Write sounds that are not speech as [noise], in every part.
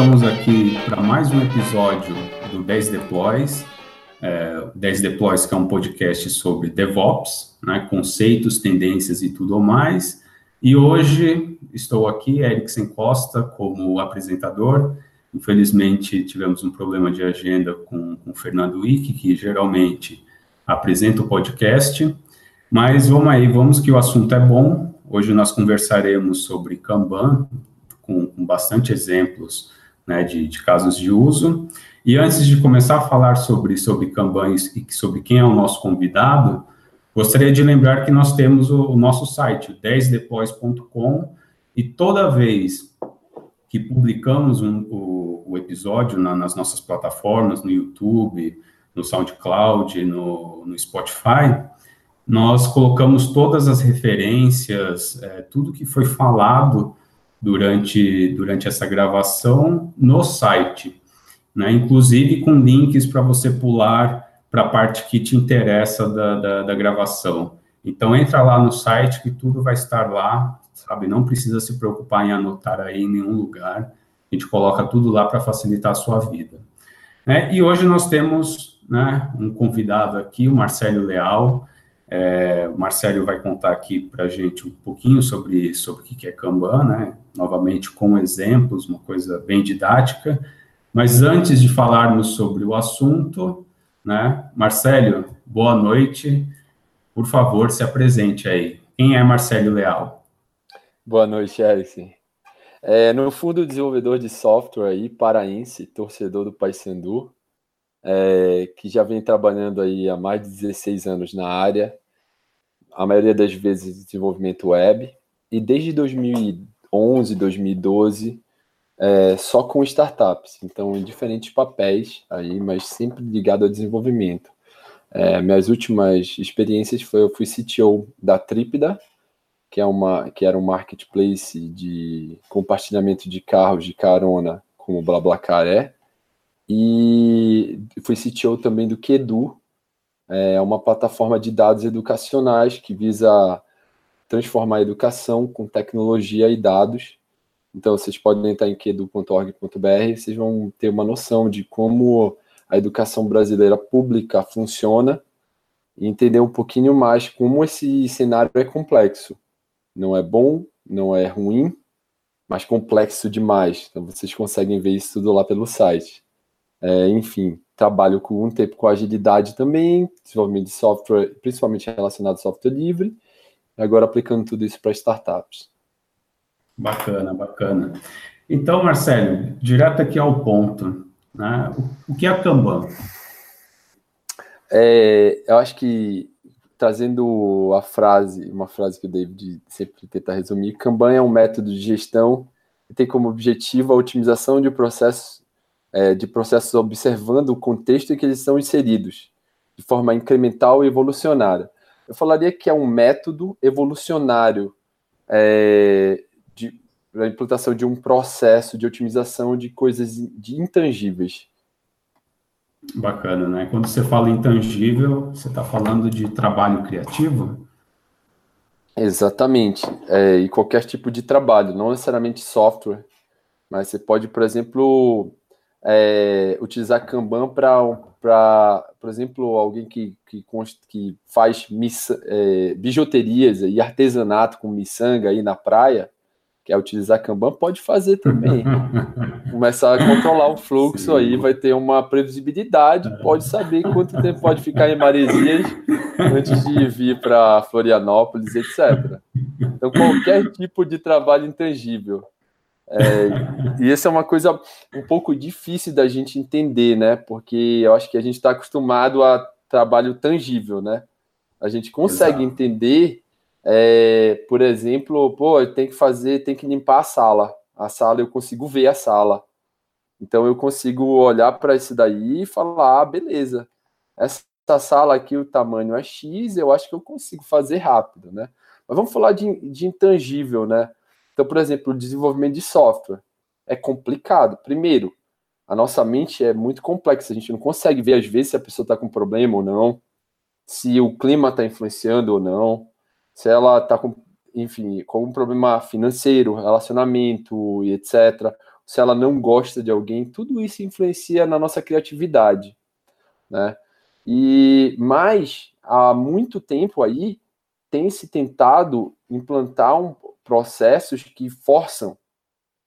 Estamos aqui para mais um episódio do 10 Deploys. É, 10 Deploys que é um podcast sobre DevOps, né, conceitos, tendências e tudo mais. E hoje estou aqui, Eriksen Costa, como apresentador. Infelizmente, tivemos um problema de agenda com, com o Fernando Wick, que geralmente apresenta o podcast. Mas vamos aí, vamos que o assunto é bom. Hoje nós conversaremos sobre Kanban, com, com bastante exemplos né, de, de, casos de uso. E antes de começar a falar sobre, sobre Kanban e sobre quem é o nosso convidado, gostaria de lembrar que nós temos o, o nosso site, 10depois.com, e toda vez que publicamos um, o, o, episódio na, nas nossas plataformas, no YouTube, no SoundCloud, no, no Spotify, nós colocamos todas as referências, é, tudo que foi falado durante, durante essa gravação no site, né? inclusive com links para você pular para a parte que te interessa da, da, da, gravação. Então, entra lá no site que tudo vai estar lá, sabe? Não precisa se preocupar em anotar aí em nenhum lugar. A gente coloca tudo lá para facilitar a sua vida. Né? E hoje nós temos né, um convidado aqui, o Marcelo Leal, é, o Marcelo vai contar aqui para a gente um pouquinho sobre, sobre o que é Kanban, né? novamente com exemplos, uma coisa bem didática. Mas antes de falarmos sobre o assunto, né, Marcelo, boa noite. Por favor, se apresente aí. Quem é Marcelo Leal? Boa noite, Eric. É, no fundo, desenvolvedor de software aí, paraense, torcedor do Paysandu, é, que já vem trabalhando aí há mais de 16 anos na área, a maioria das vezes desenvolvimento web, e desde 2011, 2012, é, só com startups, então em diferentes papéis aí, mas sempre ligado ao desenvolvimento. É, minhas últimas experiências foi eu fui CTO da Trípida, que é uma que era um marketplace de compartilhamento de carros de carona, como BlaBlaCar é, e fui CTO também do Kedu, é uma plataforma de dados educacionais que visa transformar a educação com tecnologia e dados. Então, vocês podem entrar em quedu.org.br, vocês vão ter uma noção de como a educação brasileira pública funciona e entender um pouquinho mais como esse cenário é complexo. Não é bom, não é ruim, mas complexo demais. Então, vocês conseguem ver isso tudo lá pelo site. É, enfim, trabalho com um tempo com agilidade também, desenvolvimento de software, principalmente relacionado ao software livre, agora aplicando tudo isso para startups. Bacana, bacana. Então, Marcelo, direto aqui ao ponto, né? O, que é Kanban? É, eu acho que trazendo a frase, uma frase que o David sempre tenta resumir, Kanban é um método de gestão que tem como objetivo a otimização de processos é, de processos observando o contexto em que eles são inseridos, de forma incremental e evolucionária. Eu falaria que é um método evolucionário é, de a implantação de um processo de otimização de coisas de intangíveis. Bacana, né? Quando você fala intangível, você está falando de trabalho criativo? Exatamente. É, e qualquer tipo de trabalho, não necessariamente software, mas você pode, por exemplo, é, utilizar Kanban para, por exemplo, alguém que, que, que faz missa, é, bijuterias e artesanato com miçanga aí na praia, quer utilizar Kanban, pode fazer também. [laughs] Começar a controlar o fluxo Sim. aí, vai ter uma previsibilidade, pode saber quanto tempo pode ficar em Maresias antes de vir para Florianópolis, etc. Então, qualquer tipo de trabalho intangível é, e isso é uma coisa um pouco difícil da gente entender, né? Porque eu acho que a gente está acostumado a trabalho tangível, né? A gente consegue Exato. entender, é, por exemplo, pô, tem que fazer, tem que limpar a sala. A sala eu consigo ver a sala. Então eu consigo olhar para isso daí e falar, ah, beleza. Essa sala aqui, o tamanho é X, eu acho que eu consigo fazer rápido, né? Mas vamos falar de, de intangível, né? Então, por exemplo, o desenvolvimento de software é complicado. Primeiro, a nossa mente é muito complexa, a gente não consegue ver às vezes se a pessoa está com problema ou não, se o clima está influenciando ou não, se ela está com, enfim, com um problema financeiro, relacionamento e etc. se ela não gosta de alguém, tudo isso influencia na nossa criatividade, né? E mais há muito tempo aí tem se tentado implantar um, processos que forçam,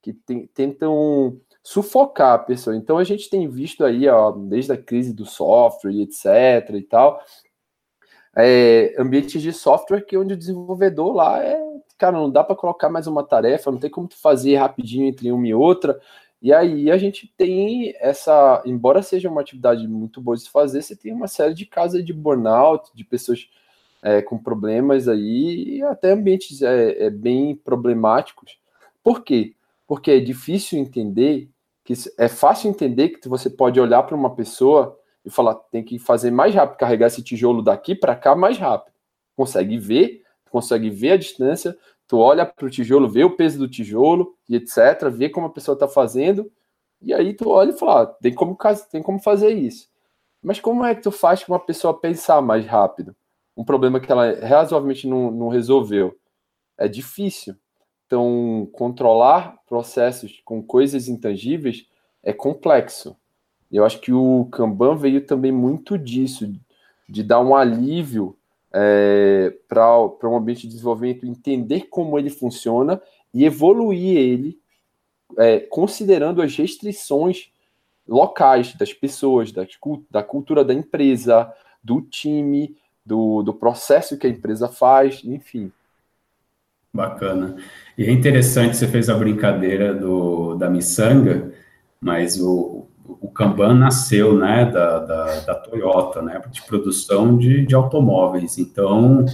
que tem, tentam sufocar a pessoa. Então a gente tem visto aí, ó, desde a crise do software, etc. e tal, é, ambientes de software que onde o desenvolvedor lá é, cara, não dá para colocar mais uma tarefa, não tem como tu fazer rapidinho entre uma e outra. E aí a gente tem essa, embora seja uma atividade muito boa de se fazer, você tem uma série de casos de burnout, de pessoas é, com problemas aí, até ambientes é, é, bem problemáticos. Por quê? Porque é difícil entender, que é fácil entender que você pode olhar para uma pessoa e falar, tem que fazer mais rápido, carregar esse tijolo daqui para cá mais rápido. Consegue ver, consegue ver a distância, tu olha para o tijolo, vê o peso do tijolo e etc, vê como a pessoa está fazendo, e aí tu olha e fala, ah, tem como, tem como fazer isso. Mas como é que tu faz com uma pessoa pensar mais rápido? Um problema que ela razoavelmente não, não resolveu. É difícil. Então, controlar processos com coisas intangíveis é complexo. Eu acho que o Kanban veio também muito disso, de dar um alívio é, para um ambiente de desenvolvimento, entender como ele funciona e evoluir ele, é, considerando as restrições locais das pessoas, da, da cultura da empresa, do time, do, do processo que a empresa faz, enfim. Bacana. E é interessante, você fez a brincadeira do, da miçanga, mas o, o Kanban nasceu, né, da, da, da, Toyota, né, de produção de, de automóveis. Então,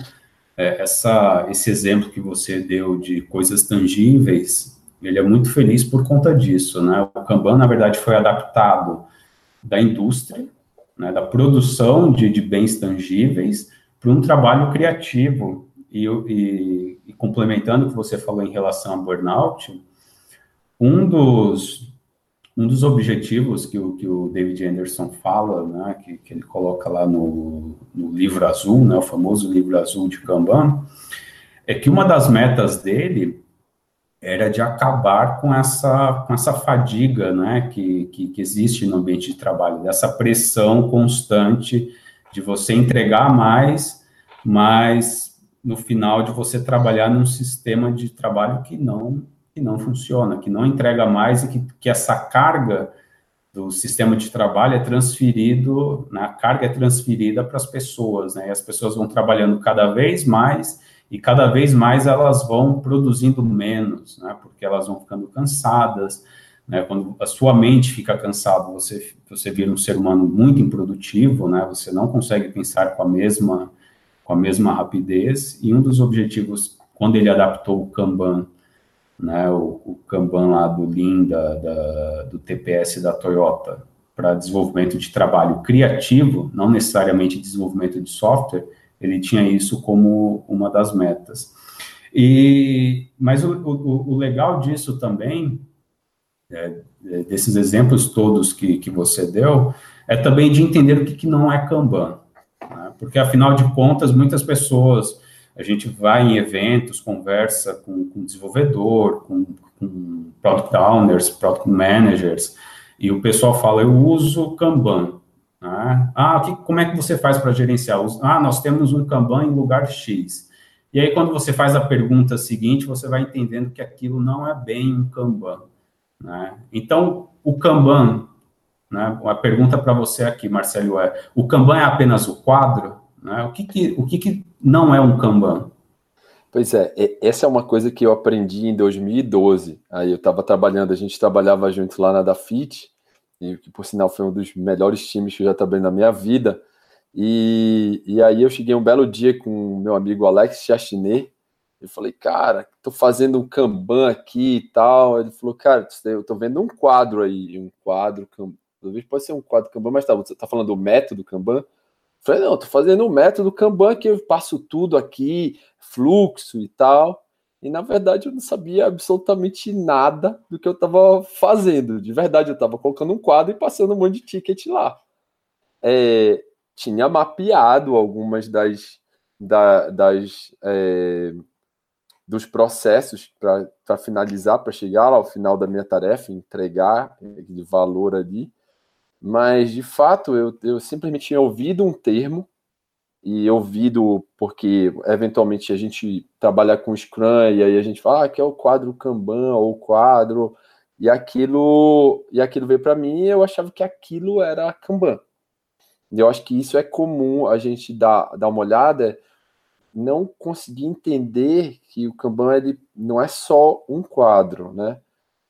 é, essa, esse exemplo que você deu de coisas tangíveis, ele é muito feliz por conta disso, né. O Kanban, na verdade, foi adaptado da indústria, né, da produção de, de bens tangíveis para um trabalho criativo. E, e, e complementando o que você falou em relação a burnout, um dos, um dos objetivos que o, que o David Anderson fala, né, que, que ele coloca lá no, no, livro azul, né, o famoso livro azul de Kanban, é que uma das metas dele era de acabar com essa, com essa fadiga né, que, que, que existe no ambiente de trabalho, dessa pressão constante de você entregar mais, mas no final de você trabalhar num sistema de trabalho que não que não funciona, que não entrega mais e que, que essa carga do sistema de trabalho é transferido, né, a carga é transferida para as pessoas, né, e as pessoas vão trabalhando cada vez mais e cada vez mais elas vão produzindo menos, né, porque elas vão ficando cansadas, né, quando a sua mente fica cansada, você, você vira um ser humano muito improdutivo, né, você não consegue pensar com a mesma, com a mesma rapidez, e um dos objetivos, quando ele adaptou o Kanban né, o, o Kanban lá do Lean, da, da, do TPS da Toyota, para desenvolvimento de trabalho criativo, não necessariamente desenvolvimento de software, ele tinha isso como uma das metas. E, mas o, o, o legal disso também, é, é, desses exemplos todos que, que você deu, é também de entender o que, que não é Kanban. Né? Porque, afinal de contas, muitas pessoas a gente vai em eventos, conversa com, com desenvolvedor, com, com product owners, product managers, e o pessoal fala, eu uso Kanban. Né? Ah, que, como é que você faz para gerenciar? Ah, nós temos um Kanban em lugar X. E aí, quando você faz a pergunta seguinte, você vai entendendo que aquilo não é bem um Kanban. Né? Então, o Kanban, né, a pergunta para você aqui, Marcelo, é: o Kanban é apenas o quadro? Né? O, que, que, o que, que não é um Kanban? Pois é, essa é uma coisa que eu aprendi em 2012. Aí eu estava trabalhando, a gente trabalhava junto lá na Dafit, e que por sinal foi um dos melhores times que eu já trabalhei na minha vida. E, e aí eu cheguei um belo dia com meu amigo Alex Chastinet, eu falei, cara, tô fazendo um Kanban aqui e tal. Ele falou, cara, eu tô vendo um quadro aí, um quadro, talvez pode ser um quadro Kanban, mas tá, você tá falando do método Kanban? Falei, não, tô fazendo um método Kanban que eu passo tudo aqui, fluxo e tal. E na verdade eu não sabia absolutamente nada do que eu estava fazendo. De verdade, eu estava colocando um quadro e passando um monte de ticket lá. É, tinha mapeado algumas das, da, das, é, dos processos para finalizar, para chegar lá ao final da minha tarefa, entregar de valor ali. Mas, de fato, eu, eu simplesmente tinha ouvido um termo e ouvido porque eventualmente a gente trabalha com Scrum e aí a gente fala ah, que é o quadro Kanban ou quadro e aquilo e aquilo veio para mim e eu achava que aquilo era Kanban. Eu acho que isso é comum a gente dar, dar uma olhada não conseguir entender que o Kanban ele não é só um quadro, né?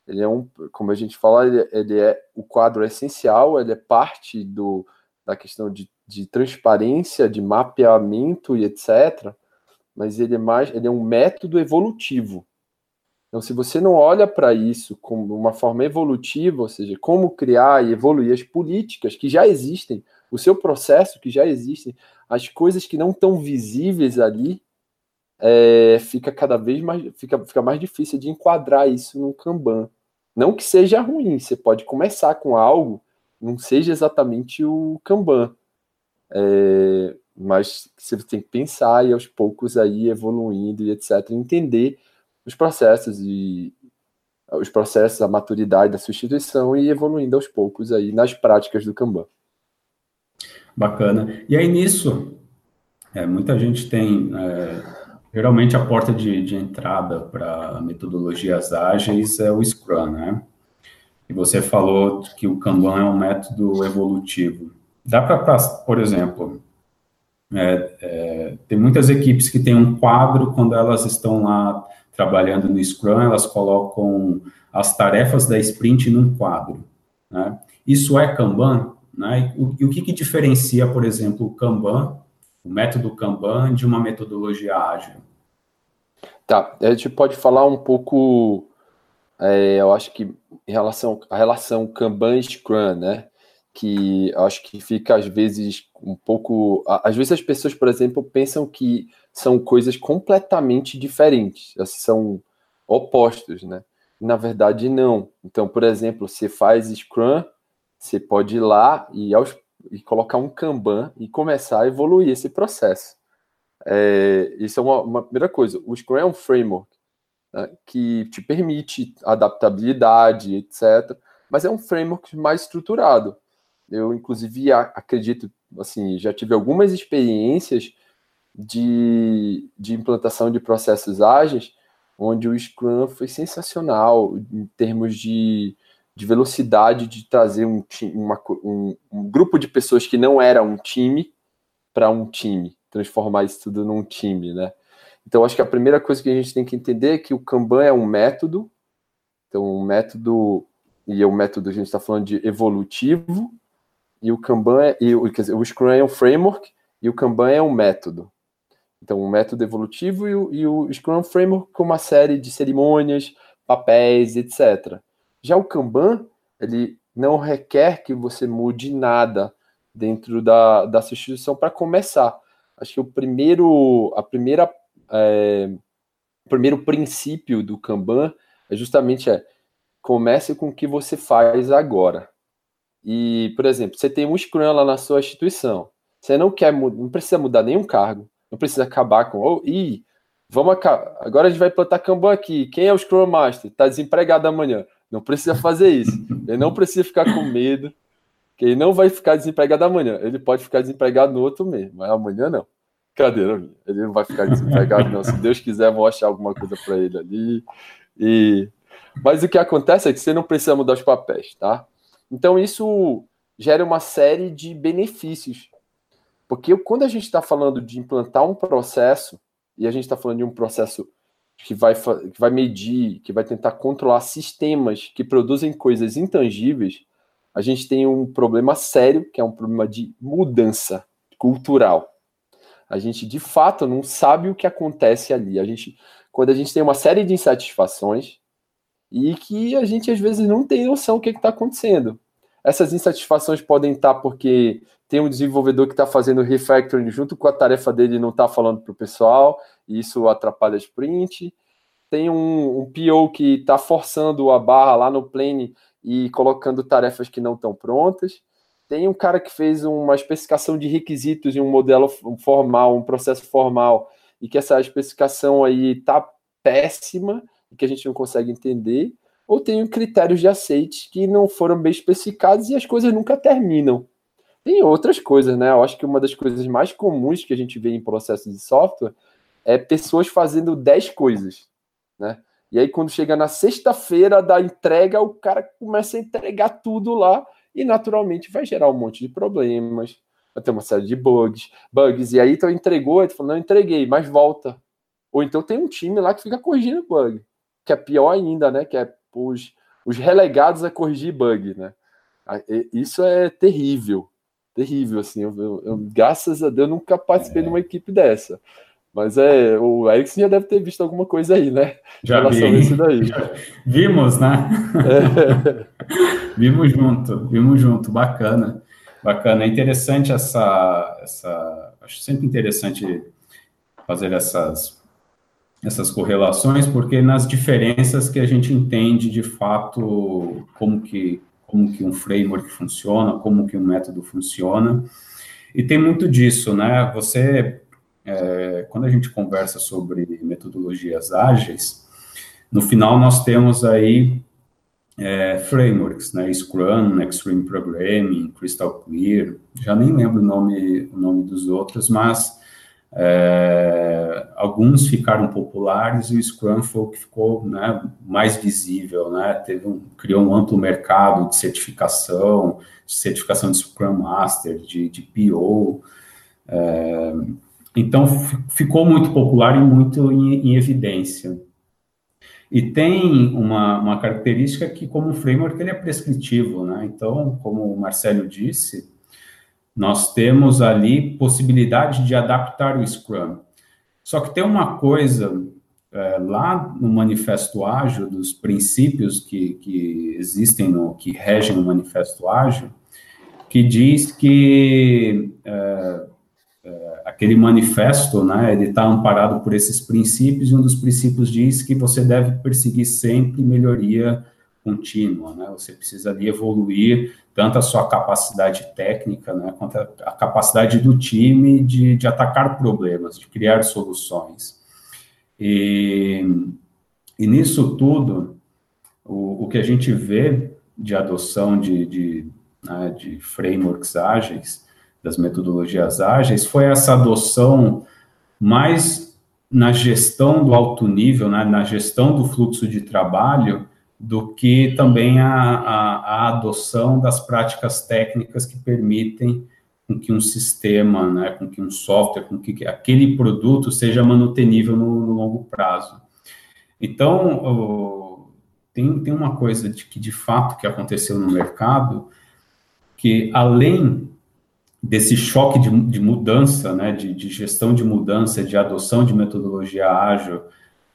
Ele é um, como a gente fala, ele, ele é o quadro é essencial, ele é parte do, da questão de, de transparência, de mapeamento e etc. Mas ele é mais, ele é um método evolutivo. Então, se você não olha para isso como uma forma evolutiva, ou seja, como criar e evoluir as políticas que já existem, o seu processo que já existem, as coisas que não estão visíveis ali, é, fica cada vez mais fica, fica mais difícil de enquadrar isso no Kanban. Não que seja ruim, você pode começar com algo, não seja exatamente o Kanban, é, mas você tem que pensar e aos poucos aí evoluindo e etc, entender os processos e os processos, a maturidade da substituição e evoluindo aos poucos aí nas práticas do Kanban. Bacana. E aí nisso, é, muita gente tem, é, geralmente a porta de, de entrada para metodologias ágeis é o Scrum, né? E você falou que o Kanban é um método evolutivo. Dá para, por exemplo, é, é, tem muitas equipes que têm um quadro quando elas estão lá trabalhando no Scrum, elas colocam as tarefas da sprint num quadro. Né? Isso é Kanban? Né? E, o, e o que, que diferencia, por exemplo, o Kanban, o método Kanban, de uma metodologia ágil? Tá, a gente pode falar um pouco, é, eu acho que em relação à relação Kanban e Scrum, né? Que acho que fica às vezes um pouco. Às vezes as pessoas, por exemplo, pensam que são coisas completamente diferentes, são opostos, né? Na verdade, não. Então, por exemplo, você faz Scrum, você pode ir lá e, aos, e colocar um Kanban e começar a evoluir esse processo. É, isso é uma, uma, primeira coisa. O Scrum é um framework né, que te permite adaptabilidade, etc. Mas é um framework mais estruturado. Eu, inclusive, acredito, assim, já tive algumas experiências de, de implantação de processos ágeis, onde o Scrum foi sensacional em termos de de velocidade de trazer um, uma, um, um grupo de pessoas que não era um time para um time, transformar isso tudo num time, né? Então, acho que a primeira coisa que a gente tem que entender é que o Kanban é um método, então, um método, e é um método, a gente está falando de evolutivo, e o Kanban, é, e, quer dizer, o Scrum é um framework, e o Kanban é um método. Então, um método evolutivo e o, e o Scrum é framework com uma série de cerimônias, papéis, etc. Já o Kanban, ele não requer que você mude nada dentro da, da substituição para começar. Acho que o primeiro, a primeira, é, o primeiro princípio do Kanban é justamente é comece com o que você faz agora. E, por exemplo, você tem um Scrum lá na sua instituição. Você não quer, não precisa mudar nenhum cargo, não precisa acabar com, oh, ih, vamos acabar, agora a gente vai plantar Kanban aqui. Quem é o Scrum Master? Está desempregado amanhã. Não precisa fazer isso. Ele não precisa ficar com medo, que ele não vai ficar desempregado amanhã. Ele pode ficar desempregado no outro mês, mas amanhã não. Cadeira. Ele não vai ficar desempregado, não. Se Deus quiser, vou achar alguma coisa para ele ali. E... Mas o que acontece é que você não precisa mudar os papéis, tá? Então isso gera uma série de benefícios. Porque quando a gente está falando de implantar um processo, e a gente está falando de um processo que vai, que vai medir, que vai tentar controlar sistemas que produzem coisas intangíveis, a gente tem um problema sério, que é um problema de mudança cultural. A gente, de fato, não sabe o que acontece ali. A gente, quando a gente tem uma série de insatisfações e que a gente, às vezes, não tem noção do que está acontecendo. Essas insatisfações podem estar tá porque tem um desenvolvedor que está fazendo refactoring junto com a tarefa dele e não está falando para o pessoal, e isso atrapalha a sprint. Tem um, um PO que está forçando a barra lá no plane e colocando tarefas que não estão prontas. Tem um cara que fez uma especificação de requisitos em um modelo formal, um processo formal, e que essa especificação aí está péssima e que a gente não consegue entender, ou tenho critérios de aceite que não foram bem especificados e as coisas nunca terminam. Tem outras coisas, né? Eu acho que uma das coisas mais comuns que a gente vê em processos de software é pessoas fazendo 10 coisas, né? E aí, quando chega na sexta-feira da entrega, o cara começa a entregar tudo lá e naturalmente vai gerar um monte de problemas, vai ter uma série de bugs, bugs. E aí, então entregou, ele falou, não entreguei, mas volta. Ou então tem um time lá que fica corrigindo bug, que é pior ainda, né? Que é os, os relegados a corrigir bug, né? Isso é terrível, terrível, assim. Eu, eu, eu graças a Deus, nunca participei é. de uma equipe dessa. Mas é, o Erickson já deve ter visto alguma coisa aí, né? Já vi. Daí. [laughs] Vimos, né? É. [laughs] vimos junto, vimos junto, bacana. Bacana, é interessante essa, essa, acho sempre interessante fazer essas, essas correlações, porque nas diferenças que a gente entende de fato como que, como que um framework funciona, como que um método funciona, e tem muito disso, né? Você é, quando a gente conversa sobre metodologias ágeis, no final nós temos aí é, frameworks, né, Scrum, Extreme Programming, Crystal Clear, já nem lembro o nome, o nome dos outros, mas é, alguns ficaram populares e o Scrum foi o que ficou né, mais visível, né, teve um, criou um amplo mercado de certificação, de certificação de Scrum Master, de, de PO, é, então, ficou muito popular e muito em, em evidência. E tem uma, uma, característica que, como framework, ele é prescritivo, né? Então, como o Marcelo disse, nós temos ali possibilidade de adaptar o Scrum. Só que tem uma coisa é, lá no Manifesto Ágil, dos princípios que, que existem, no, que regem o Manifesto Ágil, que diz que é, aquele manifesto, né, ele está amparado por esses princípios, e um dos princípios diz que você deve perseguir sempre melhoria contínua, né, você precisa ali evoluir tanto a sua capacidade técnica, né, quanto a, a capacidade do time de, de atacar problemas, de criar soluções. E, e nisso tudo, o, o que a gente vê de adoção de, de, né, de frameworks ágeis, das metodologias ágeis foi essa adoção mais na gestão do alto nível, né, na gestão do fluxo de trabalho, do que também a, a, a adoção das práticas técnicas que permitem com que um sistema, né, com que um software, com que aquele produto seja manutenível no, no longo prazo. Então, tem, tem uma coisa de que de fato que aconteceu no mercado, que além desse choque de, de mudança, né, de, de, gestão de mudança, de adoção de metodologia ágil,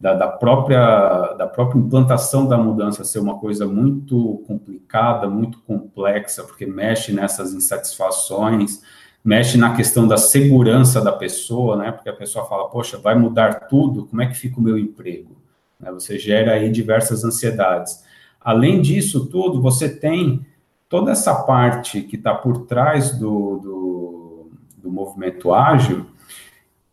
da, da, própria, da própria implantação da mudança ser uma coisa muito complicada, muito complexa, porque mexe nessas insatisfações, mexe na questão da segurança da pessoa, né, porque a pessoa fala, poxa, vai mudar tudo, como é que fica o meu emprego? Né, você gera aí diversas ansiedades. Além disso tudo, você tem toda essa parte que está por trás do, do, do, movimento ágil,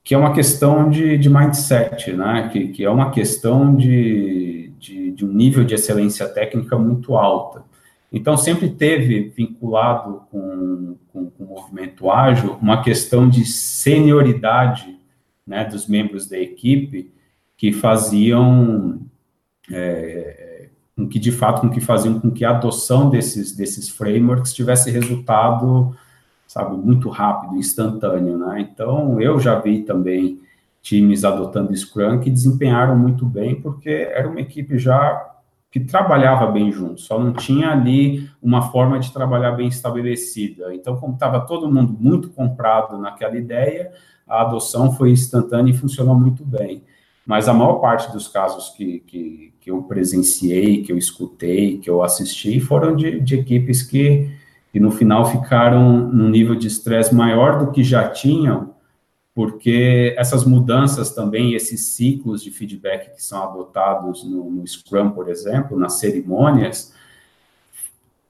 que é uma questão de, de mindset, né? que, que é uma questão de, de, de um nível de excelência técnica muito alta. Então, sempre teve vinculado com, com, com, o movimento ágil uma questão de senioridade né, dos membros da equipe que faziam é, com que de fato com que faziam com que a adoção desses desses frameworks tivesse resultado sabe muito rápido instantâneo né então eu já vi também times adotando Scrum que desempenharam muito bem porque era uma equipe já que trabalhava bem junto, só não tinha ali uma forma de trabalhar bem estabelecida. Então, como estava todo mundo muito comprado naquela ideia, a adoção foi instantânea e funcionou muito bem. Mas a maior parte dos casos que, que, que eu presenciei, que eu escutei, que eu assisti, foram de, de equipes que, que no final ficaram num nível de estresse maior do que já tinham, porque essas mudanças também, esses ciclos de feedback que são adotados no, no Scrum, por exemplo, nas cerimônias,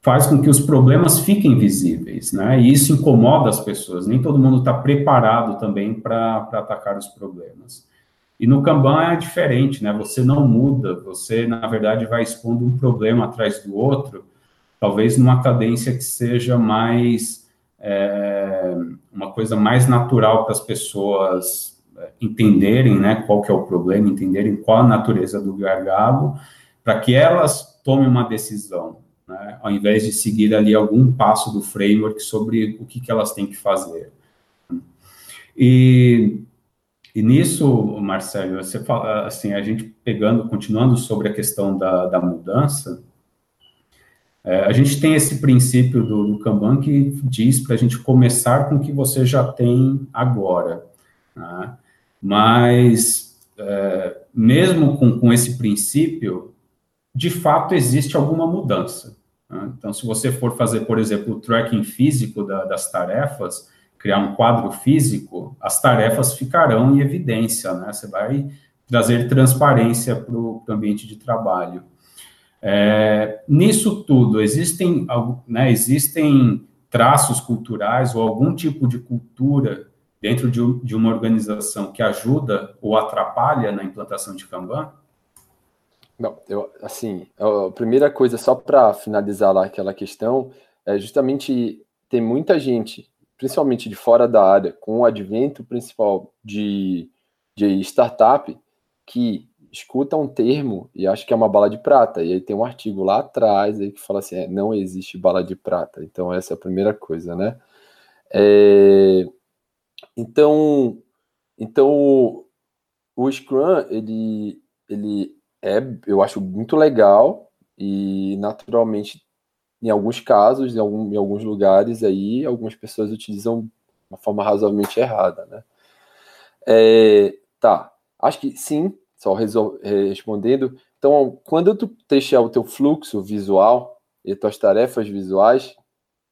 faz com que os problemas fiquem visíveis, né? E isso incomoda as pessoas. Nem todo mundo está preparado também para atacar os problemas. E no Kanban é diferente, né? Você não muda, você, na verdade, vai expondo um problema atrás do outro, talvez numa cadência que seja mais, é, uma coisa mais natural para as pessoas é, entenderem, né, qual que é o problema, entenderem qual a natureza do gargalo, para que elas tomem uma decisão, né, ao invés de seguir ali algum passo do framework sobre o que, que elas têm que fazer. E, e nisso, Marcelo, você fala, assim, a gente pegando, continuando sobre a questão da, da mudança, é, a gente tem esse princípio do, do Kanban que diz para a gente começar com o que você já tem agora. Né? Mas, é, mesmo com, com esse princípio, de fato existe alguma mudança. Né? Então, se você for fazer, por exemplo, o tracking físico da, das tarefas, criar um quadro físico, as tarefas ficarão em evidência, né? Você vai trazer transparência para o ambiente de trabalho. É, nisso tudo, existem, né, existem traços culturais ou algum tipo de cultura dentro de, de uma organização que ajuda ou atrapalha na implantação de Kanban? Não, eu, assim, a primeira coisa, só para finalizar lá aquela questão, é justamente tem muita gente principalmente de fora da área, com o advento principal de, de startup, que escuta um termo e acha que é uma bala de prata. E aí tem um artigo lá atrás aí que fala assim: é, não existe bala de prata. Então, essa é a primeira coisa, né? É, então, então, o Scrum, ele, ele é, eu acho muito legal e naturalmente em alguns casos, em, algum, em alguns lugares aí, algumas pessoas utilizam de uma forma razoavelmente errada, né? É, tá, acho que sim, só respondendo. Então, quando tu deixar o teu fluxo visual e tuas tarefas visuais,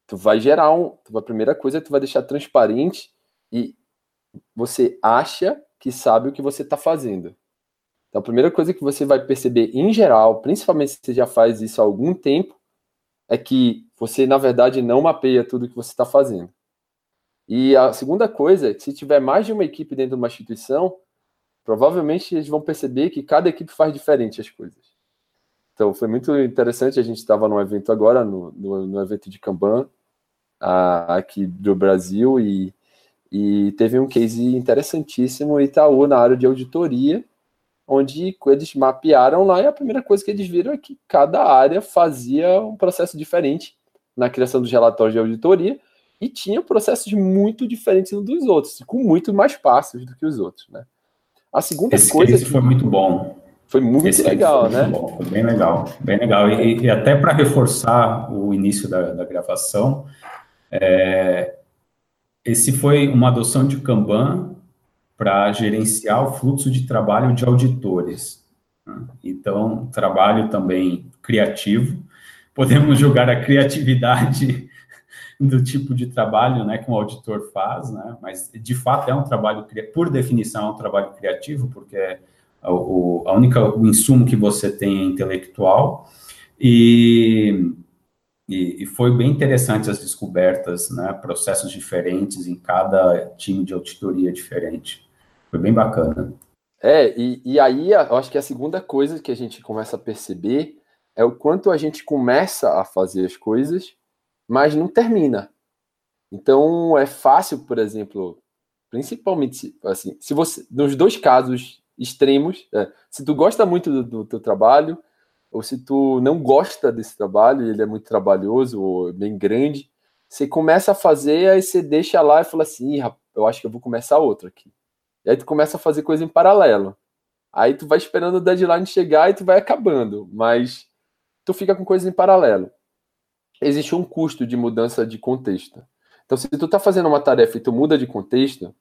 tu vai gerar um, tu, a primeira coisa é tu vai deixar transparente e você acha que sabe o que você está fazendo. Então, a primeira coisa que você vai perceber em geral, principalmente se você já faz isso há algum tempo, é que você, na verdade, não mapeia tudo que você está fazendo. E a segunda coisa é se tiver mais de uma equipe dentro de uma instituição, provavelmente eles vão perceber que cada equipe faz diferente as coisas. Então, foi muito interessante. A gente estava num evento agora, no, no, no evento de Kanban, a, aqui do Brasil, e, e teve um case interessantíssimo, Itaú, na área de auditoria, onde eles mapearam lá e a primeira coisa que eles viram é que cada área fazia um processo diferente na criação dos relatórios de auditoria e tinha processos muito diferentes uns dos outros, com muito mais passos do que os outros, né? A segunda Esse coisa que foi muito bom. Foi muito Esse legal, foi né? Bom, foi bem legal, bem legal. E, e até para reforçar o início da, da gravação, é, esse foi uma adoção de Kanban para gerenciar o fluxo de trabalho de auditores. Né? Então, trabalho também criativo. Podemos [laughs] julgar a criatividade do tipo de trabalho né, que um auditor faz, né? mas de fato é um trabalho, por definição, é um trabalho criativo, porque é o, a única, o insumo que você tem é intelectual. E, e, e, foi bem interessante as descobertas, né, processos diferentes em cada time de auditoria diferente. Foi bem bacana. É, e, e aí eu acho que a segunda coisa que a gente começa a perceber é o quanto a gente começa a fazer as coisas, mas não termina. Então é fácil, por exemplo, principalmente assim, se você nos dois casos extremos, é, se tu gosta muito do, do, teu trabalho ou se tu não gosta desse trabalho, ele é muito trabalhoso ou bem grande, você começa a fazer, aí você deixa lá e fala assim, eu acho que eu vou começar outro aqui. E aí tu começa a fazer coisa em paralelo. Aí tu vai esperando o deadline chegar e tu vai acabando, mas tu fica com coisas em paralelo. Existe um custo de mudança de contexto. Então, se tu tá fazendo uma tarefa e tu muda de contexto,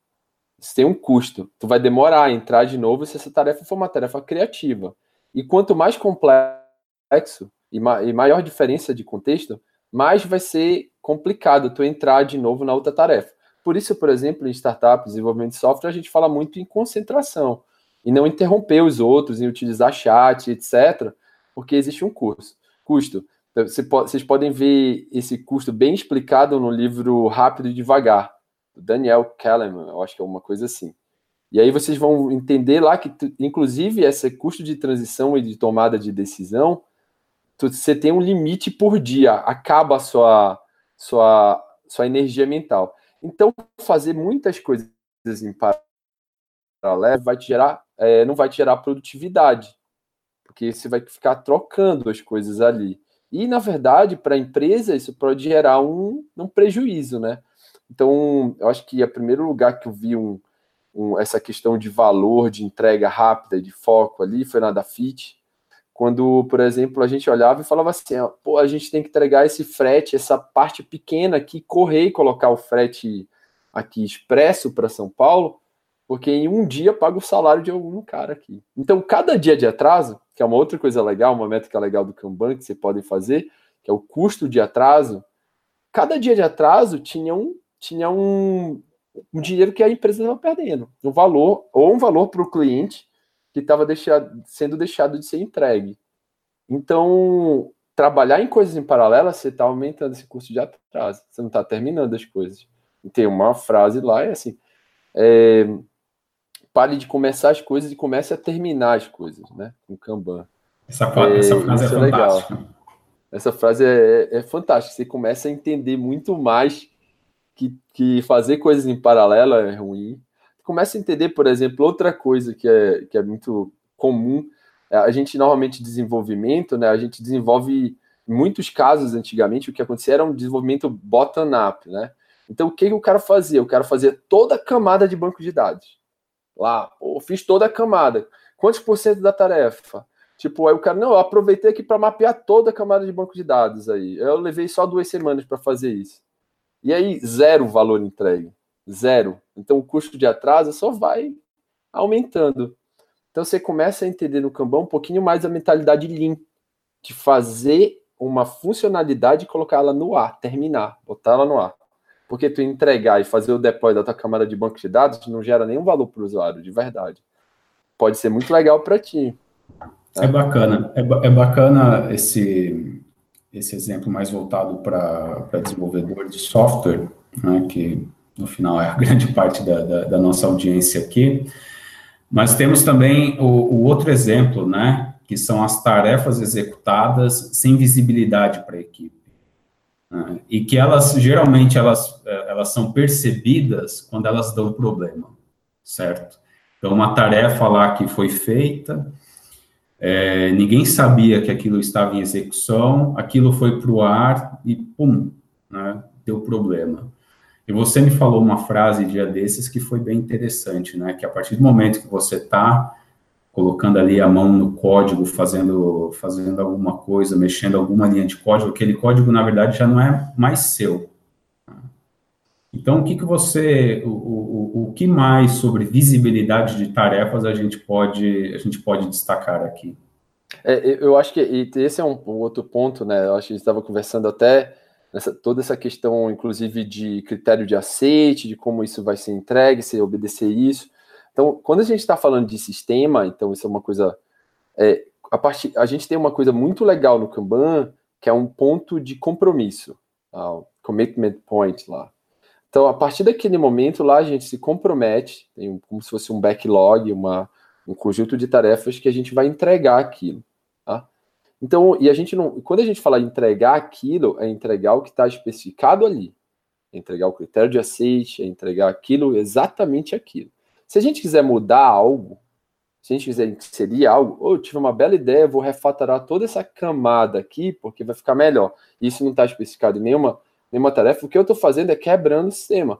isso tem um custo. Tu vai demorar a entrar de novo se essa tarefa for uma tarefa criativa. E quanto mais complexo e, ma e maior diferença de contexto, mais vai ser complicado tu entrar de novo na outra tarefa. Por isso, por exemplo, em startups, desenvolvimento de software, a gente fala muito em concentração e não interromper os outros, em utilizar chat, etc., porque existe um curso, custo. Então, vocês podem ver esse custo bem explicado no livro Rápido e Devagar, do Daniel Kahneman, eu acho que é uma coisa assim. E aí vocês vão entender lá que, inclusive, esse custo de transição e de tomada de decisão, você tem um limite por dia, acaba a sua, sua, sua energia mental. Então, fazer muitas coisas em paralelo vai te gerar, é, não vai te gerar produtividade, porque você vai ficar trocando as coisas ali. E, na verdade, para a empresa, isso pode gerar um, um prejuízo, né? Então, eu acho que, a primeiro lugar que eu vi um, um, essa questão de valor, de entrega rápida, de foco ali, foi na da FIT, quando, por exemplo, a gente olhava e falava assim, pô, a gente tem que entregar esse frete, essa parte pequena aqui, correr e colocar o frete aqui expresso para São Paulo, porque em um dia paga o salário de algum cara aqui. Então, cada dia de atraso, que é uma outra coisa legal, uma métrica legal do Kanban que você pode fazer, que é o custo de atraso, cada dia de atraso tinha um, tinha um, um dinheiro que a empresa estava perdendo, um valor, ou um valor para o cliente que estava sendo deixado de ser entregue. Então, trabalhar em coisas em paralelo, você está aumentando esse custo de atraso, você não está terminando as coisas. E tem uma frase lá, é assim, é, pare de começar as coisas e comece a terminar as coisas, né? Com Kanban. Essa, é, essa frase é, é fantástica. Legal. Essa frase é, é, fantástica. Você começa a entender muito mais que, que fazer coisas em paralelo é ruim. Começa a entender, por exemplo, outra coisa que é, que é muito comum. É, a gente normalmente desenvolvimento, né? A gente desenvolve em muitos casos antigamente o que acontecia era um desenvolvimento bottom-up, né? Então o que, que o cara fazia? O cara fazia toda a camada de banco de dados lá, pô, fiz toda a camada. Quantos por cento da tarefa? Tipo, aí o cara, não, eu aproveitei aqui para mapear toda a camada de banco de dados aí. Eu levei só duas semanas para fazer isso. E aí, zero valor entregue. Zero. Então, o custo de atraso só vai aumentando. Então, você começa a entender no Kanban um pouquinho mais a mentalidade Lean, de fazer uma funcionalidade e colocar ela no ar, terminar, botar ela no ar. Porque tu entregar e fazer o deploy da tua camada de banco de dados não gera nenhum valor para o usuário, de verdade. Pode ser muito legal para ti. É bacana. É, é, bacana esse, esse exemplo mais voltado para desenvolvedor de software, né, que no final é a [laughs] grande parte da, da, da nossa audiência aqui. Mas temos também o, o, outro exemplo, né, que são as tarefas executadas sem visibilidade para a equipe. E que elas geralmente elas, é, elas são percebidas quando elas dão problema, certo? Então, uma tarefa lá que foi feita, é, ninguém sabia que aquilo estava em execução, aquilo foi para o ar e pum, né, deu problema. E você me falou uma frase dia desses que foi bem interessante, né? Que a partir do momento que você está colocando ali a mão no código, fazendo, fazendo alguma coisa, mexendo alguma linha de código, aquele código, na verdade, já não é mais seu. Então, o que, que você, o, o, o que mais sobre visibilidade de tarefas a gente pode, a gente pode destacar aqui? É, eu acho que esse é um, um, outro ponto, né? Eu acho que a gente estava conversando até nessa, toda essa questão, inclusive, de critério de aceite, de como isso vai ser entregue, se obedecer isso. Então, quando a gente está falando de sistema, então isso é uma coisa. É, a, part... a gente tem uma coisa muito legal no Kanban, que é um ponto de compromisso, tá? o commitment point lá. Então, a partir daquele momento lá, a gente se compromete, tem um, como se fosse um backlog, uma, um conjunto de tarefas que a gente vai entregar aquilo. Tá? Então, e a gente não. Quando a gente fala entregar aquilo, é entregar o que está especificado ali. É entregar o critério de aceite, é entregar aquilo, exatamente aquilo. Se a gente quiser mudar algo, se a gente quiser inserir algo, oh, eu tive uma bela ideia, vou refatorar toda essa camada aqui, porque vai ficar melhor. Isso não está especificado em nenhuma, nenhuma tarefa. O que eu estou fazendo é quebrando o sistema.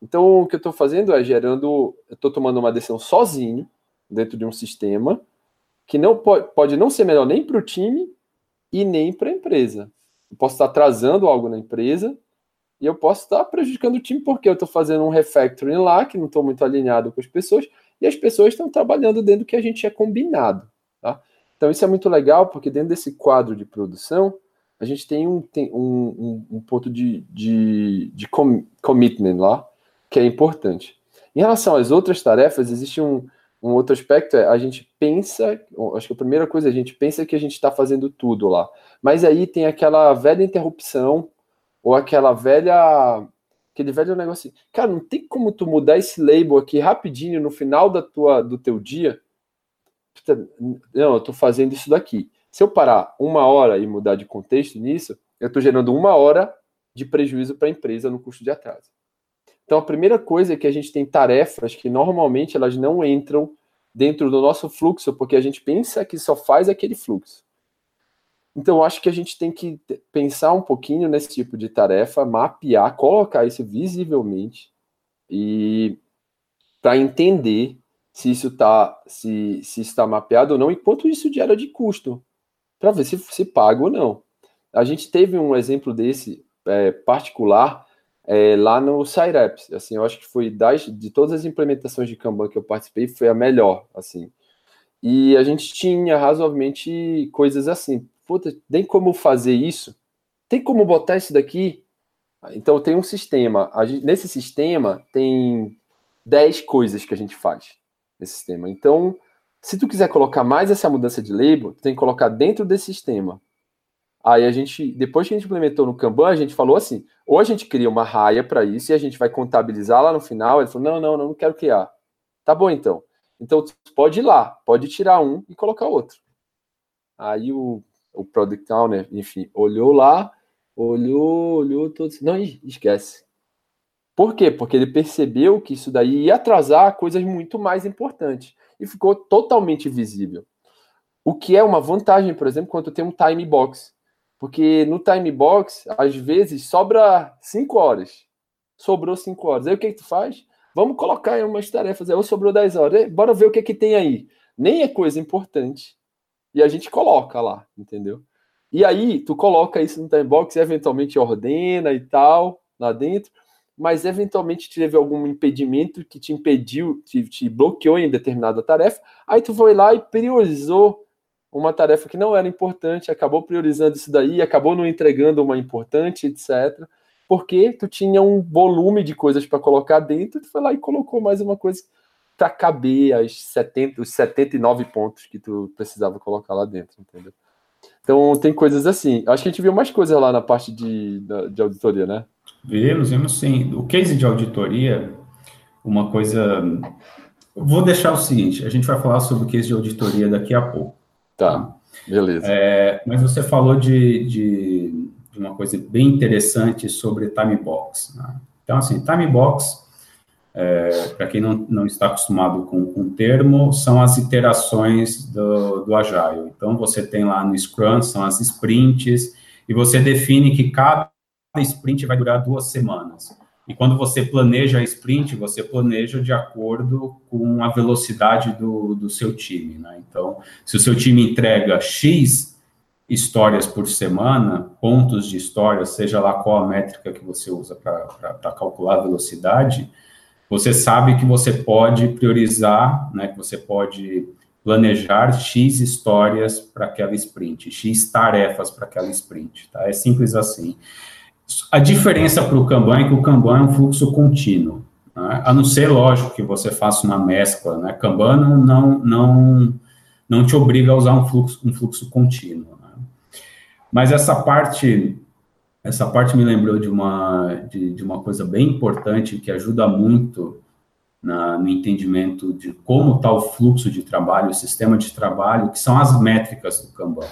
Então, o que eu estou fazendo é gerando, eu estou tomando uma decisão sozinho, dentro de um sistema, que não pode, pode não ser melhor nem para o time e nem para a empresa. Eu posso estar atrasando algo na empresa, e eu posso estar prejudicando o time porque eu estou fazendo um refactoring lá, que não estou muito alinhado com as pessoas, e as pessoas estão trabalhando dentro do que a gente é combinado. Tá? Então, isso é muito legal, porque dentro desse quadro de produção, a gente tem um, tem um, um, um ponto de, de, de com, commitment lá, que é importante. Em relação às outras tarefas, existe um, um outro aspecto, é a gente pensa, acho que a primeira coisa, a gente pensa que a gente está fazendo tudo lá. Mas aí tem aquela velha interrupção ou aquela velha aquele velho negócio assim, cara, não tem como tu mudar esse label aqui rapidinho no final da tua, do teu dia? Não, eu tô fazendo isso daqui. Se eu parar uma hora e mudar de contexto nisso, eu estou gerando uma hora de prejuízo para a empresa no custo de atraso. Então, a primeira coisa é que a gente tem tarefas que normalmente elas não entram dentro do nosso fluxo, porque a gente pensa que só faz aquele fluxo. Então, acho que a gente tem que pensar um pouquinho nesse tipo de tarefa, mapear, colocar isso visivelmente e para entender se isso está se, se está mapeado ou não e quanto isso gera de custo, para ver se se paga ou não. A gente teve um exemplo desse é, particular é, lá no Cyreps. Assim, eu acho que foi das, de todas as implementações de Kanban que eu participei, foi a melhor, assim. E a gente tinha razoavelmente coisas assim. Puta, tem como fazer isso? Tem como botar isso daqui? Então tem um sistema. Gente, nesse sistema tem 10 coisas que a gente faz nesse sistema. Então, se tu quiser colocar mais essa mudança de label, tu tem que colocar dentro desse sistema. Aí a gente, depois que a gente implementou no Kanban, a gente falou assim: ou a gente cria uma raia para isso e a gente vai contabilizar lá no final. Ele falou: não, não, não, não quero criar. Tá bom então. Então pode ir lá, pode tirar um e colocar outro. Aí o, o Product Owner, enfim, olhou lá, olhou, olhou, todo não, esquece. Por quê? Porque ele percebeu que isso daí ia atrasar coisas muito mais importantes e ficou totalmente visível. O que é uma vantagem, por exemplo, quando tem um time box. Porque no time box, às vezes, sobra 5 horas. Sobrou 5 horas. Aí o que, que tu faz? Vamos colocar umas tarefas. Aí, ou sobrou 10 horas. bora ver o que, que tem aí. Nem é coisa importante. E a gente coloca lá, entendeu? E aí, tu coloca isso no time box e eventualmente ordena e tal, lá dentro. Mas eventualmente teve algum impedimento que te impediu, te, te bloqueou em determinada tarefa. Aí tu foi lá e priorizou uma tarefa que não era importante, acabou priorizando isso daí, acabou não entregando uma importante, etc. Porque tu tinha um volume de coisas para colocar dentro, tu foi lá e colocou mais uma coisa para caber as 70, os 79 pontos que tu precisava colocar lá dentro, entendeu? Então tem coisas assim. Acho que a gente viu mais coisas lá na parte de, de auditoria, né? Vimos, vimos sim. O case de auditoria, uma coisa. Vou deixar o seguinte: a gente vai falar sobre o case de auditoria daqui a pouco. Tá, beleza. É, mas você falou de, de, de, uma coisa bem interessante sobre time box. Né? Então, assim, time box, é, para quem não, não está acostumado com, o termo, são as iterações do, do Agile. Então, você tem lá no Scrum, são as sprints, e você define que cada sprint vai durar duas semanas. E quando você planeja a sprint, você planeja de acordo com a velocidade do, do seu time. Né? Então, se o seu time entrega X histórias por semana, pontos de história, seja lá qual a métrica que você usa para calcular a velocidade, você sabe que você pode priorizar, né, que você pode planejar X histórias para aquela sprint, X tarefas para aquela sprint. Tá? É simples assim. A diferença para o Kanban é que o Kanban é um fluxo contínuo. Né? A não ser, lógico, que você faça uma mescla. Né? Kanban não, não, não, não te obriga a usar um fluxo, um fluxo contínuo. Né? Mas essa parte, essa parte me lembrou de uma, de, de uma coisa bem importante que ajuda muito na, no entendimento de como está o fluxo de trabalho, o sistema de trabalho, que são as métricas do Kanban.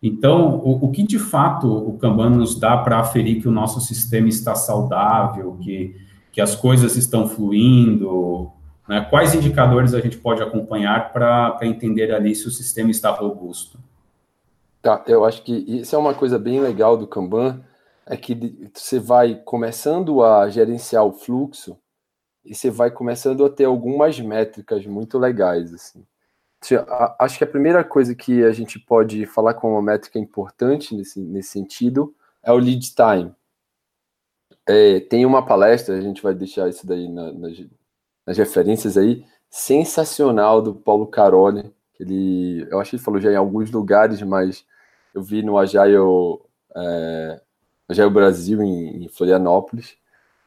Então, o, o, que de fato o Kanban nos dá para aferir que o nosso sistema está saudável, que, que as coisas estão fluindo? Né? Quais indicadores a gente pode acompanhar para entender ali se o sistema está robusto? Tá, eu acho que isso é uma coisa bem legal do Kanban, é que você vai começando a gerenciar o fluxo e você vai começando a ter algumas métricas muito legais, assim acho que a primeira coisa que a gente pode falar como uma métrica importante nesse, nesse sentido é o lead time. É, tem uma palestra, a gente vai deixar isso daí na, nas, nas, referências aí, sensacional do Paulo Caroli, que ele, eu acho que ele falou já em alguns lugares, mas eu vi no Agile, é, Agile Brasil, em, em Florianópolis,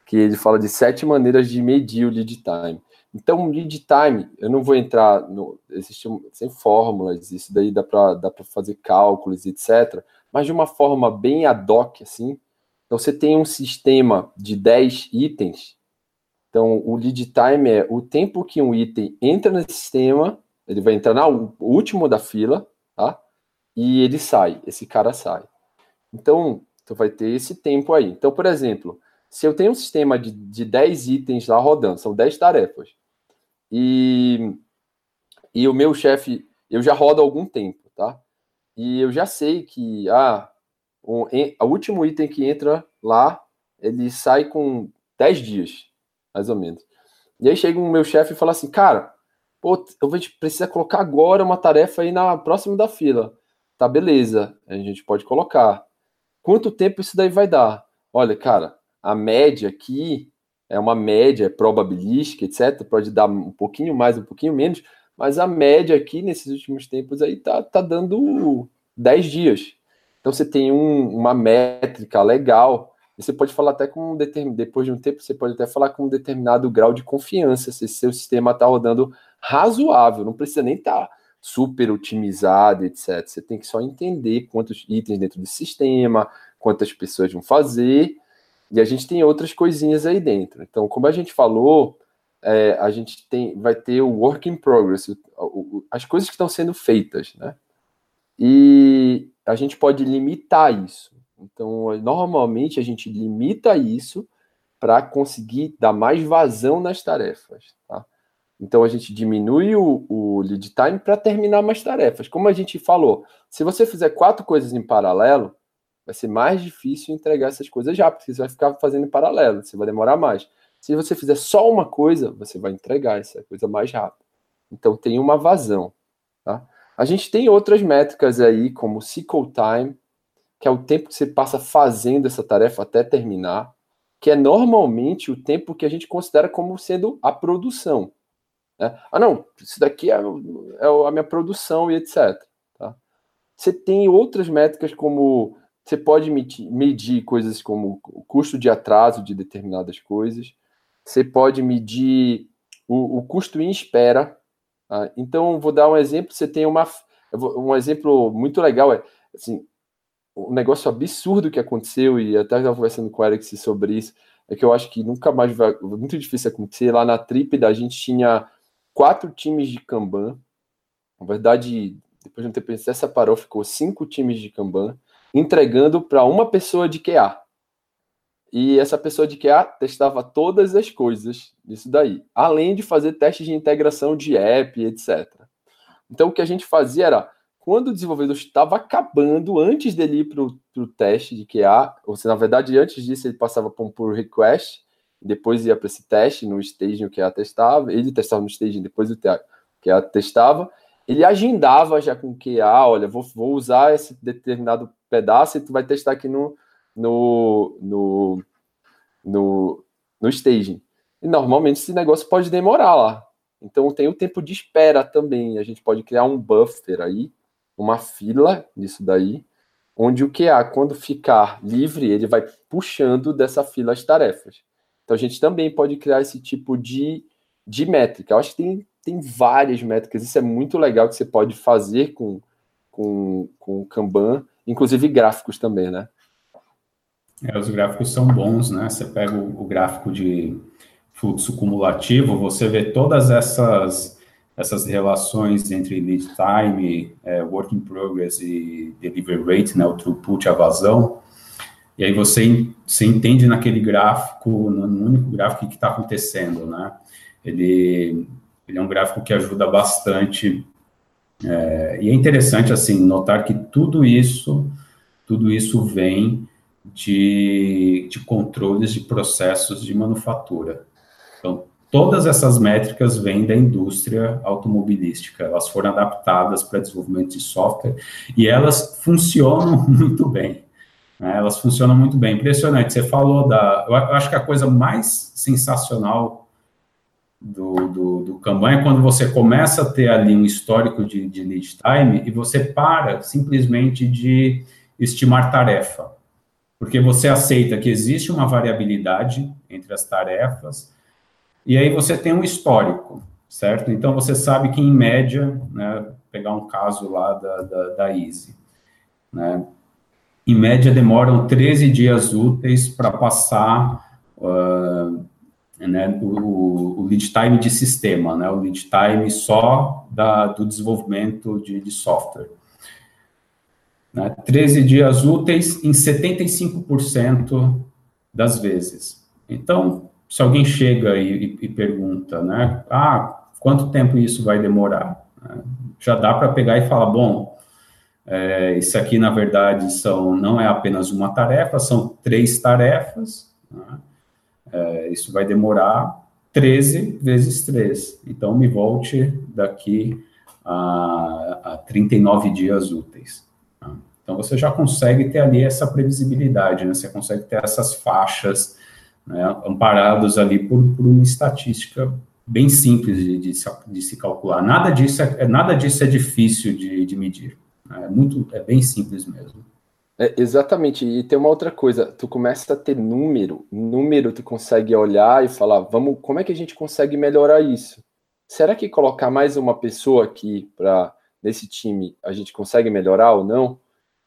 que ele fala de sete maneiras de medir o lead time. Então, lead time, eu não vou entrar no. Existem sem fórmulas, isso daí dá para dá fazer cálculos, etc. Mas de uma forma bem ad hoc, assim, Então, você tem um sistema de 10 itens. Então, o lead time é o tempo que um item entra no sistema, ele vai entrar no último da fila, tá? E ele sai, esse cara sai. Então, tu vai ter esse tempo aí. Então, por exemplo, se eu tenho um sistema de, de 10 itens lá rodando, são 10 tarefas, e, e o meu chefe, eu já rodo há algum tempo, tá? E eu já sei que, ah, o, o último item que entra lá, ele sai com 10 dias, mais ou menos. E aí chega o meu chefe e fala assim, cara, pô, a gente precisa colocar agora uma tarefa aí na próxima da fila. Tá, beleza, a gente pode colocar. Quanto tempo isso daí vai dar? Olha, cara, a média aqui é uma média probabilística, etc. Pode dar um pouquinho mais, um pouquinho menos, mas a média aqui nesses últimos tempos aí tá, tá dando 10 dias. Então você tem um, uma métrica legal. Você pode falar até com um determinado, depois de um tempo, você pode até falar com um determinado grau de confiança, se seu sistema está rodando razoável, não precisa nem estar tá super otimizado, etc. Você tem que só entender quantos itens dentro do sistema, quantas pessoas vão fazer, e a gente tem outras coisinhas aí dentro. Então, como a gente falou, é, a gente tem, vai ter o work in progress, o, o, as coisas que estão sendo feitas, né? E a gente pode limitar isso. Então, normalmente a gente limita isso para conseguir dar mais vazão nas tarefas. Tá? Então, a gente diminui o, o lead time para terminar mais tarefas. Como a gente falou, se você fizer quatro coisas em paralelo, vai ser mais difícil entregar essas coisas já, porque você vai ficar fazendo em paralelo, você vai demorar mais. Se você fizer só uma coisa, você vai entregar essa coisa mais rápido. Então, tem uma vazão. Tá? A gente tem outras métricas aí, como cycle time, que é o tempo que você passa fazendo essa tarefa até terminar, que é normalmente o tempo que a gente considera como sendo a produção. Né? Ah, não, isso daqui é, é a minha produção e etc. Tá? Você tem outras métricas como você pode medir, coisas como o custo de atraso de determinadas coisas, você pode medir o, o custo em espera ah, então, vou dar um exemplo. Você tem uma. Um exemplo muito legal é assim, um negócio absurdo que aconteceu, e até estava conversando com o Alex sobre isso, é que eu acho que nunca mais vai. Muito difícil acontecer. Lá na Trípida, a gente tinha quatro times de Kanban. Na verdade, depois de um tempo, você separou, ficou cinco times de Kanban, entregando para uma pessoa de QA. E essa pessoa de QA testava todas as coisas disso daí, além de fazer testes de integração de app, etc. Então, o que a gente fazia era, quando o desenvolvedor estava acabando, antes dele ir para o teste de QA, ou se na verdade antes disso ele passava por um pull request, depois ia para esse teste no staging que QA testava, ele testava no staging, depois o QA testava, ele agendava já com o QA, olha, vou, vou usar esse determinado pedaço e tu vai testar aqui no, no, no, no, no staging. E normalmente esse negócio pode demorar lá. Então tem o tempo de espera também. A gente pode criar um buffer aí, uma fila disso daí, onde o QA, quando ficar livre, ele vai puxando dessa fila as tarefas. Então a gente também pode criar esse tipo de, de métrica. Eu acho que tem, tem várias métricas. Isso é muito legal que você pode fazer com, com, com o Kanban, inclusive gráficos também, né? É, os gráficos são bons, né? Você pega o, o, gráfico de fluxo cumulativo, você vê todas essas, essas relações entre lead time, é, work in progress e delivery rate, né? O throughput, a vazão. E aí você, você entende naquele gráfico, no único gráfico, o que está acontecendo, né? Ele, ele é um gráfico que ajuda bastante. É, e é interessante, assim, notar que tudo isso, tudo isso vem de, de controles de processos de manufatura. Então, todas essas métricas vêm da indústria automobilística, elas foram adaptadas para desenvolvimento de software e elas funcionam [laughs] muito bem. Né? Elas funcionam muito bem. Impressionante. Você falou da. Eu acho que a coisa mais sensacional do, do, do Kanban é quando você começa a ter ali um histórico de, de lead time e você para simplesmente de estimar tarefa porque você aceita que existe uma variabilidade entre as tarefas, e aí você tem um histórico, certo? Então você sabe que, em média, né, pegar um caso lá da, da, da Easy, né, em média, demoram 13 dias úteis para passar uh, né, o, o, lead time de sistema, né, o lead time só da, do desenvolvimento de, de software. Né, 13 dias úteis em 75% das vezes. Então, se alguém chega e, e, pergunta, né, ah, quanto tempo isso vai demorar? Já dá para pegar e falar, bom, é, isso aqui, na verdade, são, não é apenas uma tarefa, são três tarefas. Né? É, isso vai demorar 13 vezes 3. Então, me volte daqui a, a 39 dias úteis. Tá? Então, você já consegue ter ali essa previsibilidade, né? você consegue ter essas faixas né, amparados ali por, por uma estatística bem simples de, de, de, se calcular. Nada disso é, nada disso é difícil de, de medir. É muito, é bem simples mesmo. É, exatamente. E tem uma outra coisa. Tu começa a ter número. Número tu consegue olhar e falar, vamos, como é que a gente consegue melhorar isso? Será que colocar mais uma pessoa aqui para nesse time a gente consegue melhorar ou não?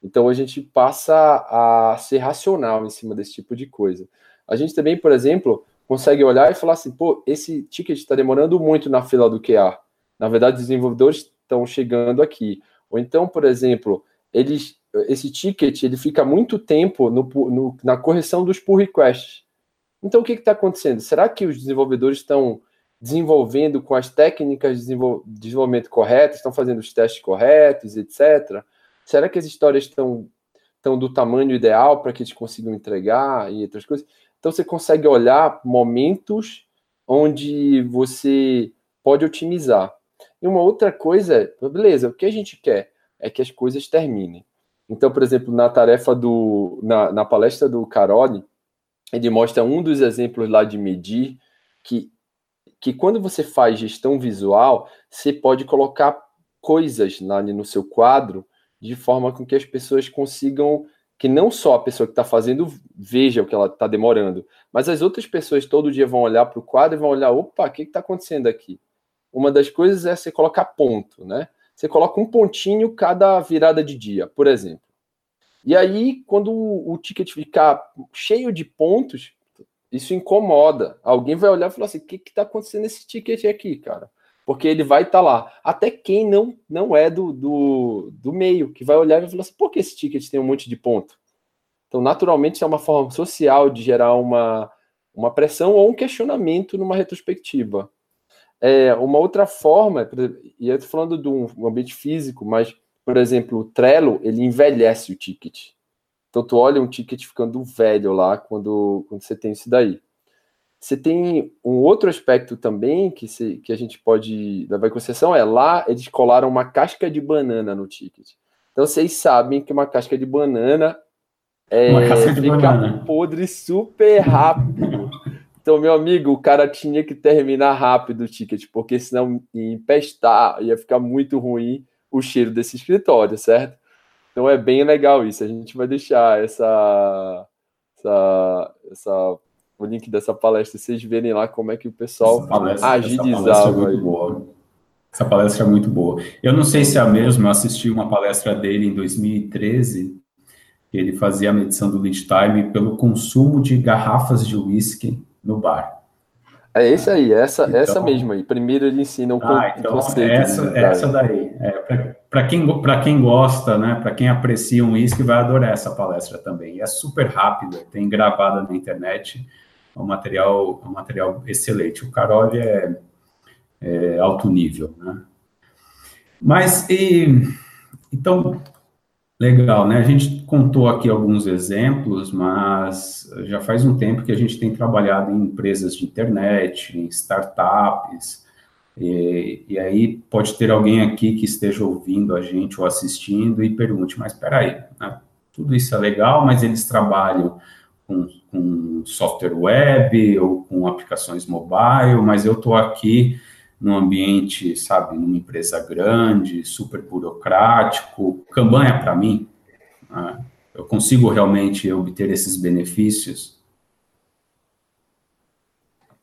Então a gente passa a ser racional em cima desse tipo de coisa. A gente também, por exemplo, consegue olhar e falar assim, pô, esse ticket está demorando muito na fila do QA. Na verdade, os desenvolvedores estão chegando aqui. Ou então, por exemplo, eles, esse ticket ele fica muito tempo no, no, na correção dos pull requests. Então, o que está acontecendo? Será que os desenvolvedores estão desenvolvendo com as técnicas de desenvolvimento corretas, estão fazendo os testes corretos, etc. Será que as histórias estão, estão do tamanho ideal para que eles consigam entregar e outras coisas? Então, você consegue olhar momentos onde você pode otimizar. E uma outra coisa, beleza, o que a gente quer é que as coisas terminem. Então, por exemplo, na tarefa do. na, na palestra do Caroli, ele mostra um dos exemplos lá de medir que, que quando você faz gestão visual, você pode colocar coisas lá no seu quadro de forma com que as pessoas consigam que não só a pessoa que está fazendo veja o que ela está demorando, mas as outras pessoas todo dia vão olhar para o quadro e vão olhar, opa, o que está acontecendo aqui? Uma das coisas é você colocar ponto, né? Você coloca um pontinho cada virada de dia, por exemplo. E aí, quando o, ticket ficar cheio de pontos, isso incomoda. Alguém vai olhar e falar assim: o que está acontecendo nesse ticket aqui, cara? Porque ele vai estar tá lá. Até quem não, não é do, do, do meio, que vai olhar e vai falar assim: por que esse ticket tem um monte de ponto? Então, naturalmente, isso é uma forma social de gerar uma, uma pressão ou um questionamento numa retrospectiva. É, uma outra forma, e eu estou falando de um ambiente físico, mas, por exemplo, o Trello, ele envelhece o ticket. Então, tu olha um ticket ficando velho lá quando, quando você tem isso daí. Você tem um outro aspecto também que, se, que a gente pode levar em consideração, é lá eles colaram uma casca de banana no ticket. Então, vocês sabem que uma casca de banana é, uma casca de fica banana. podre super rápido. Então, meu amigo, o cara tinha que terminar rápido o ticket, porque senão ia empestar, ia ficar muito ruim o cheiro desse escritório, certo? Então é bem legal isso. A gente vai deixar essa, essa, essa o link dessa palestra, vocês verem lá como é que o pessoal agilizava. Essa, essa palestra é muito boa. Eu não sei se é a mesma, eu assisti uma palestra dele em 2013, ele fazia a medição do lead time pelo consumo de garrafas de uísque no bar. É esse aí, essa, então, essa mesma aí. Primeiro ele ensina o, ah, então, conceito. Essa, essa daí. É, para quem, quem gosta, né, para quem aprecia um uísque, vai adorar essa palestra também. é super rápida, tem gravada na internet, é um material, é um material excelente. O Carol é, é alto nível, né? Mas, e, então, Legal, né? A gente contou aqui alguns exemplos, mas já faz um tempo que a gente tem trabalhado em empresas de internet, em startups, e, e aí pode ter alguém aqui que esteja ouvindo a gente ou assistindo e pergunte, mas espera aí, né? tudo isso é legal, mas eles trabalham com, com software web ou com aplicações mobile, mas eu estou aqui num ambiente, sabe, numa empresa grande, super burocrático. Kanban é para mim? Né? Eu consigo realmente obter esses benefícios?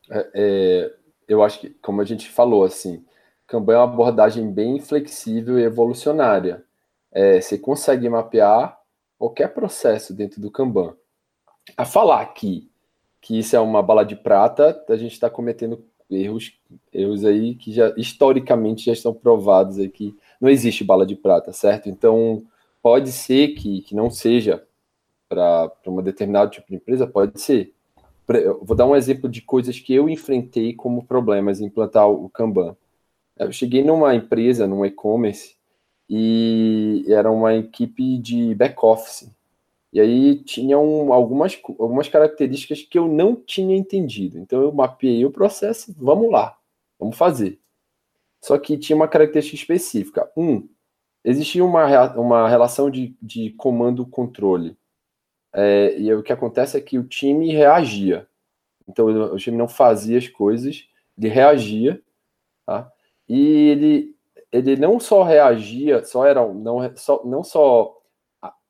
É, é, eu acho que, como a gente falou, assim, Kanban é uma abordagem bem flexível e evolucionária. É, você consegue mapear qualquer processo dentro do Kanban, a falar que, que isso é uma bala de prata, a gente está cometendo erros, erros aí que já historicamente já estão provados aí que não existe bala de prata, certo? Então pode ser que, que não seja para uma determinado tipo de empresa, pode ser. Eu vou dar um exemplo de coisas que eu enfrentei como problemas em implantar o Kanban. Eu cheguei numa empresa, num e-commerce, e era uma equipe de back-office. E aí tinham algumas, algumas características que eu não tinha entendido. Então eu mapeei o processo, vamos lá, vamos fazer. Só que tinha uma característica específica. Um, existia uma, uma relação de, de comando-controle. É, e o que acontece é que o time reagia. Então o time não fazia as coisas, ele reagia, tá? E ele, ele não só reagia, só era não só, não só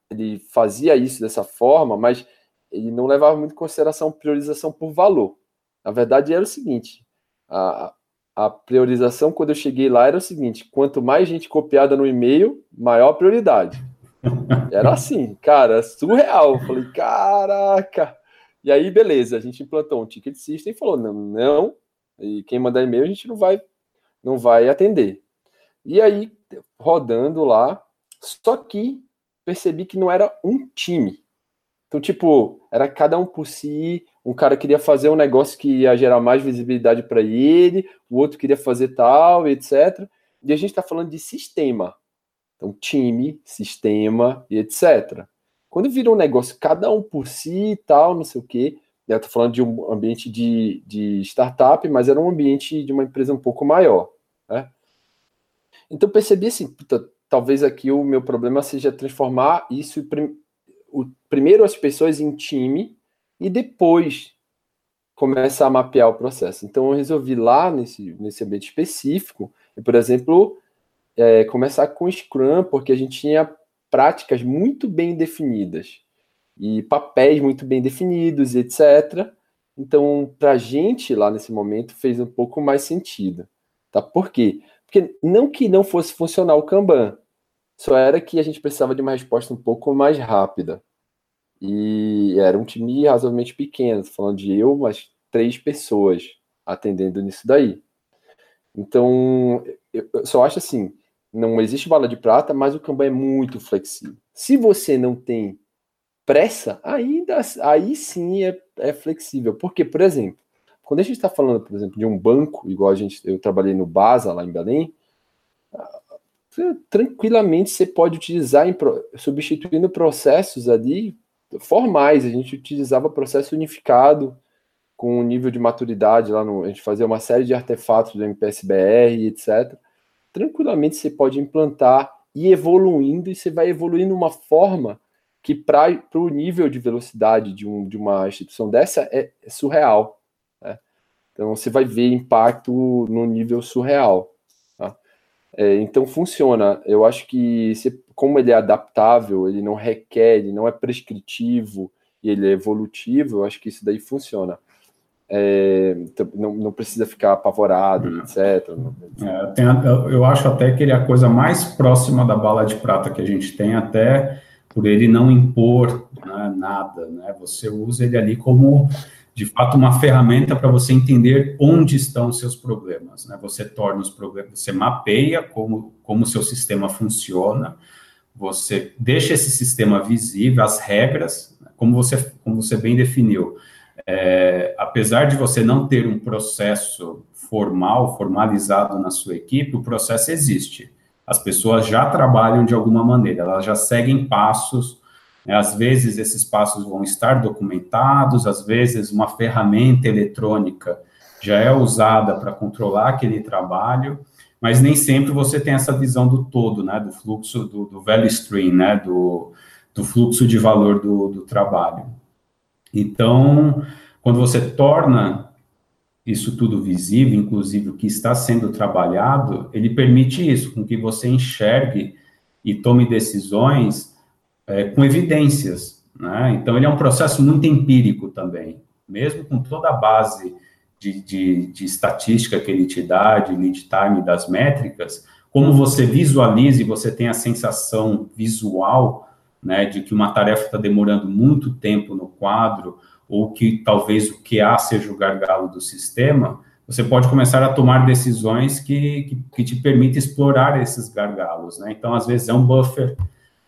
ele fazia isso dessa forma, mas ele não levava muito em consideração priorização por valor. Na verdade, era o seguinte: a, a priorização, quando eu cheguei lá, era o seguinte: quanto mais gente copiada no e-mail, maior a prioridade. Era assim, cara, surreal. Eu falei, caraca. E aí, beleza, a gente implantou um ticket system e falou: não, não, e quem mandar e-mail a gente não vai, não vai atender. E aí, rodando lá, só que percebi que não era um time. Então, tipo, era cada um por si. Um cara queria fazer um negócio que ia gerar mais visibilidade para ele, o outro queria fazer tal, etc. E a gente está falando de sistema. Então, time, sistema e etc. Quando vira um negócio, cada um por si e tal, não sei o quê. Eu estou falando de um ambiente de, de startup, mas era um ambiente de uma empresa um pouco maior. Né? Então, percebi assim, puta, talvez aqui o meu problema seja transformar isso o, primeiro as pessoas em time e depois começar a mapear o processo. Então eu resolvi lá nesse, nesse ambiente específico, por exemplo, é, começar com Scrum, porque a gente tinha práticas muito bem definidas e papéis muito bem definidos, etc. Então, para a gente lá nesse momento fez um pouco mais sentido, tá? Por quê? Porque não que não fosse funcionar o Kanban, só era que a gente precisava de uma resposta um pouco mais rápida. E era um time razoavelmente pequeno, falando de eu, mas três pessoas atendendo nisso daí. Então, eu só acho assim, não existe bala de prata, mas o Kanban é muito flexível. Se você não tem pressa, ainda aí sim é, é flexível. Porque, por exemplo, quando a gente está falando, por exemplo, de um banco, igual a gente, eu trabalhei no Basa lá em Belém, tranquilamente você pode utilizar em, substituindo processos ali formais. A gente utilizava processo unificado com um nível de maturidade lá no, a gente fazia uma série de artefatos do MPSBR, etc. Tranquilamente você pode implantar e evoluindo e você vai evoluindo uma forma que para o nível de velocidade de, um, de uma instituição dessa é, é surreal. Então você vai ver impacto no nível surreal. Tá? É, então funciona. Eu acho que se, como ele é adaptável, ele não requer, ele não é prescritivo e ele é evolutivo, eu acho que isso daí funciona. É, então, não, não, precisa ficar apavorado, uhum. etc. É, tem, eu acho até que ele é a coisa mais próxima da bala de prata que a gente tem, até por ele não impor né, nada. Né? Você usa ele ali como de fato, uma ferramenta para você entender onde estão os seus problemas. Né? Você torna os problemas, você mapeia como, como o seu sistema funciona, você deixa esse sistema visível, as regras, como você, como você bem definiu. É, apesar de você não ter um processo formal, formalizado na sua equipe, o processo existe. As pessoas já trabalham de alguma maneira, elas já seguem passos né? Às vezes, esses passos vão estar documentados, às vezes, uma ferramenta eletrônica já é usada para controlar aquele trabalho, mas nem sempre você tem essa visão do todo, né, do fluxo, do, do value stream, né, do, do fluxo de valor do, do trabalho. Então, quando você torna isso tudo visível, inclusive o que está sendo trabalhado, ele permite isso, com que você enxergue e tome decisões é, com evidências. Né? Então, ele é um processo muito empírico também, mesmo com toda a base de, de, de estatística que ele te dá, de lead time das métricas, como você visualiza e você tem a sensação visual né, de que uma tarefa está demorando muito tempo no quadro, ou que talvez o QA seja o gargalo do sistema, você pode começar a tomar decisões que, que, que te permitem explorar esses gargalos, né? Então, às vezes é um buffer,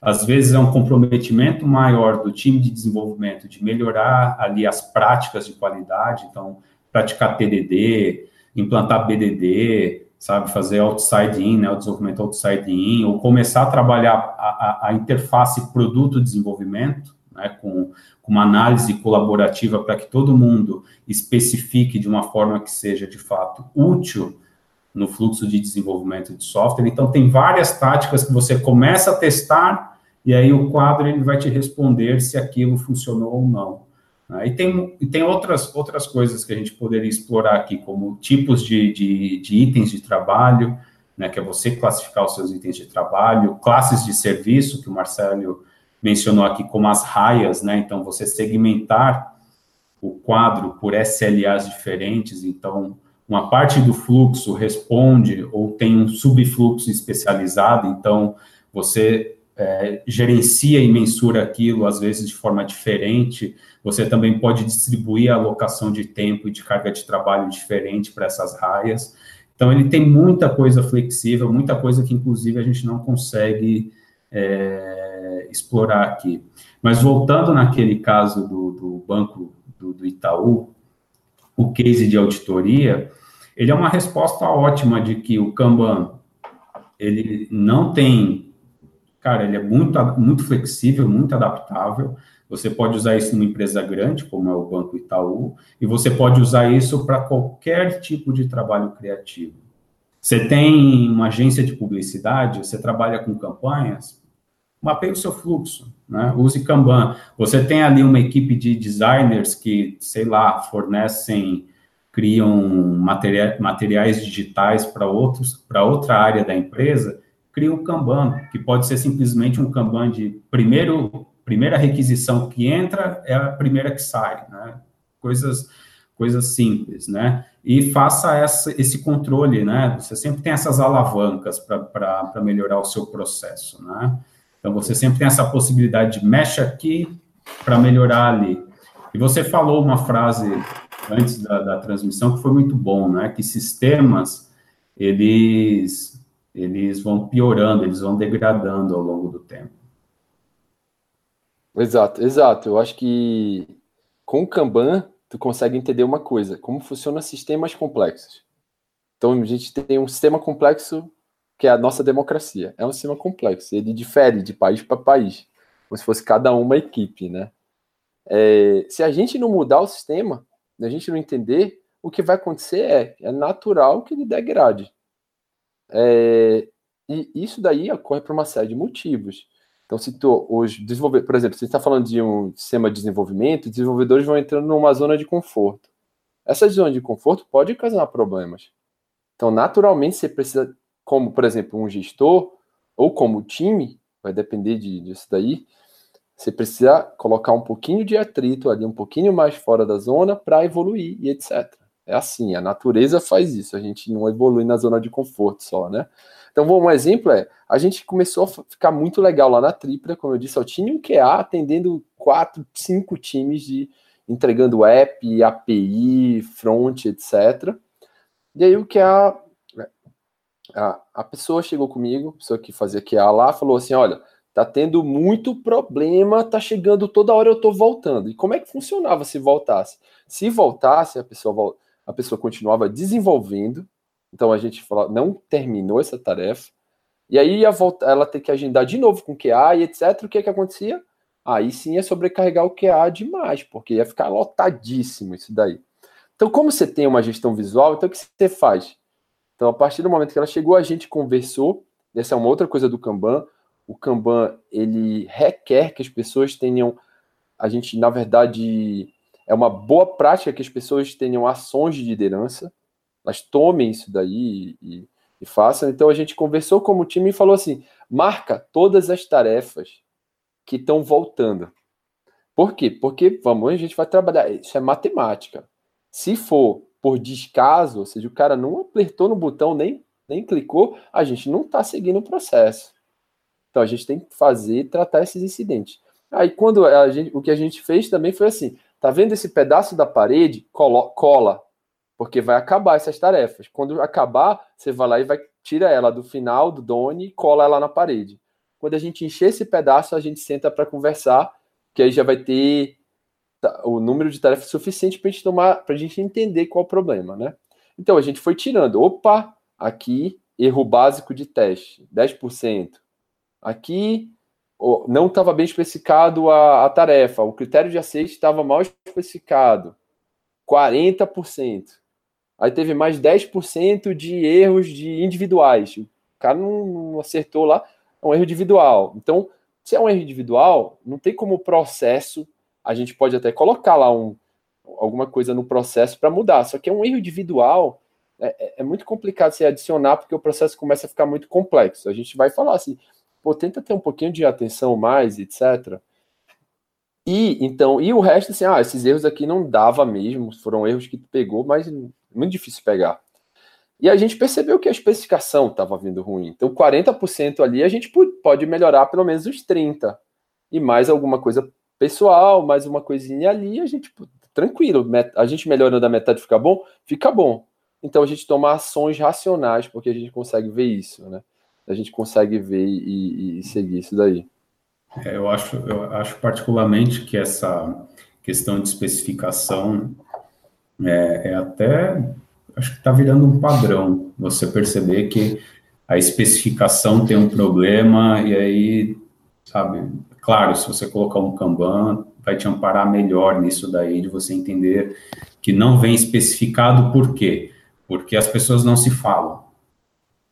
às vezes é um comprometimento maior do time de desenvolvimento de melhorar ali as práticas de qualidade, então, praticar TDD, implantar BDD, sabe, fazer outside in, né, o desenvolvimento outside in, ou começar a trabalhar a, a, a interface produto-desenvolvimento, né, com, com, uma análise colaborativa para que todo mundo especifique de uma forma que seja, de fato, útil no fluxo de desenvolvimento de software. Então, tem várias táticas que você começa a testar e aí o quadro ele vai te responder se aquilo funcionou ou não. Né? E tem, e tem outras, outras coisas que a gente poderia explorar aqui, como tipos de, de, de itens de trabalho, né, que é você classificar os seus itens de trabalho, classes de serviço, que o Marcelo mencionou aqui como as raias, né, então você segmentar o quadro por SLAs diferentes, então uma parte do fluxo responde ou tem um subfluxo especializado, então você é, gerencia e mensura aquilo, às vezes de forma diferente. Você também pode distribuir a alocação de tempo e de carga de trabalho diferente para essas raias. Então, ele tem muita coisa flexível, muita coisa que, inclusive, a gente não consegue é, explorar aqui. Mas, voltando naquele caso do, do banco do, do Itaú, o case de auditoria, ele é uma resposta ótima de que o Kanban, ele não tem cara, ele é muito, muito flexível, muito adaptável. Você pode usar isso numa empresa grande, como é o Banco Itaú, e você pode usar isso para qualquer tipo de trabalho criativo. Você tem uma agência de publicidade, você trabalha com campanhas, mapeie o seu fluxo, né? use Kanban. Você tem ali uma equipe de designers que, sei lá, fornecem, criam materiais digitais para outros, para outra área da empresa, cria um Kanban, que pode ser simplesmente um Kanban de primeiro, primeira requisição que entra é a primeira que sai, né? Coisas, coisas simples, né? E faça essa, esse controle, né? Você sempre tem essas alavancas para melhorar o seu processo, né? Então, você sempre tem essa possibilidade de mexe aqui para melhorar ali. E você falou uma frase antes da, da transmissão que foi muito bom, né? Que sistemas, eles eles vão piorando, eles vão degradando ao longo do tempo. Exato, exato. Eu acho que com o Kanban, tu consegue entender uma coisa, como funcionam sistemas complexos. Então, a gente tem um sistema complexo que é a nossa democracia. É um sistema complexo, ele difere de país para país, como se fosse cada uma equipe, né? É, se a gente não mudar o sistema, a gente não entender, o que vai acontecer é, é natural que ele degrade. É, e isso daí ocorre por uma série de motivos. Então, se tu desenvolver, por exemplo, se está falando de um sistema de desenvolvimento, desenvolvedores vão entrando numa zona de conforto. Essa zona de conforto pode ocasionar problemas. Então, naturalmente, você precisa, como, por exemplo, um gestor, ou como time, vai depender de, disso daí, você precisa colocar um pouquinho de atrito ali, um pouquinho mais fora da zona para evoluir e etc. É assim, a natureza faz isso, a gente não evolui na zona de conforto só, né? Então, um exemplo é, a gente começou a ficar muito legal lá na Tripla, como eu disse, eu tinha um QA atendendo quatro, cinco times de entregando app, API, front, etc. E aí o QA, a, a pessoa chegou comigo, a pessoa que fazia QA lá, falou assim, olha, tá tendo muito problema, tá chegando toda hora eu tô voltando. E como é que funcionava se voltasse? Se voltasse, a pessoa volta a pessoa continuava desenvolvendo, então a gente fala, não terminou essa tarefa, e aí ela ter que agendar de novo com QA e etc. O que é que acontecia? Aí sim ia sobrecarregar o QA demais, porque ia ficar lotadíssimo isso daí. Então, como você tem uma gestão visual, então o que você faz? Então, a partir do momento que ela chegou, a gente conversou. Essa é uma outra coisa do Kanban. O Kanban, ele requer que as pessoas tenham. A gente, na verdade, é uma boa prática que as pessoas tenham ações de liderança, elas tomem isso daí e, e façam. Então a gente conversou como time e falou assim: marca todas as tarefas que estão voltando. Por quê? Porque vamos, a gente vai trabalhar. Isso é matemática. Se for por descaso, ou seja, o cara não apertou no botão nem, nem clicou, a gente não está seguindo o processo. Então a gente tem que fazer tratar esses incidentes. Aí quando a gente, o que a gente fez também foi assim, tá vendo esse pedaço da parede? Cola, porque vai acabar essas tarefas. Quando acabar, você vai lá e vai tira ela do final do Doni e cola ela na parede. Quando a gente encher esse pedaço, a gente senta para conversar, que aí já vai ter o número de tarefas suficiente para a gente tomar, para a gente entender qual o problema, né? Então a gente foi tirando. Opa, aqui erro básico de teste, 10%. Aqui não estava bem especificado a, a, tarefa, o critério de aceite estava mal especificado, 40%. Aí teve mais 10% de erros de individuais. O cara não, não acertou lá, é um erro individual. Então, se é um erro individual, não tem como o processo a gente pode até colocar lá um, alguma coisa no processo para mudar. Só que é um erro individual, é, é, é, muito complicado se adicionar, porque o processo começa a ficar muito complexo. A gente vai falar assim, pô, tenta ter um pouquinho de atenção mais, etc. E então, e o resto, assim, ah, esses erros aqui não dava mesmo, foram erros que tu pegou, mas muito difícil pegar. E a gente percebeu que a especificação estava vindo ruim. Então, 40% ali a gente pode melhorar pelo menos os 30%. E mais alguma coisa pessoal, mais uma coisinha ali, a gente, tranquilo, a gente melhorando a metade fica bom, fica bom. Então a gente toma ações racionais, porque a gente consegue ver isso, né? A gente consegue ver e, e seguir isso daí. É, eu, acho, eu acho particularmente que essa questão de especificação é, é até, acho que está virando um padrão, você perceber que a especificação tem um problema e aí, sabe, Claro, se você colocar um Kanban, vai te amparar melhor nisso daí, de você entender que não vem especificado por quê? Porque as pessoas não se falam.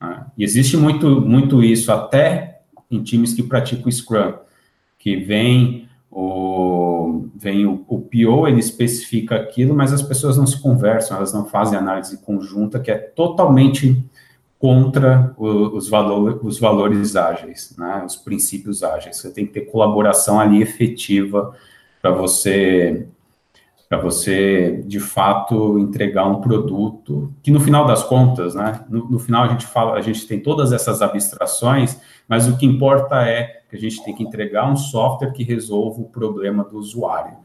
Né? E existe muito, muito isso, até em times que praticam Scrum, que vem o, vem o, o PO, ele especifica aquilo, mas as pessoas não se conversam, elas não fazem análise conjunta, que é totalmente contra os, valor, os valores ágeis, né, os princípios ágeis. Você tem que ter colaboração ali efetiva para você para você de fato entregar um produto que no final das contas, né, no, no, final a gente fala, a gente tem todas essas abstrações, mas o que importa é que a gente tem que entregar um software que resolva o problema do usuário.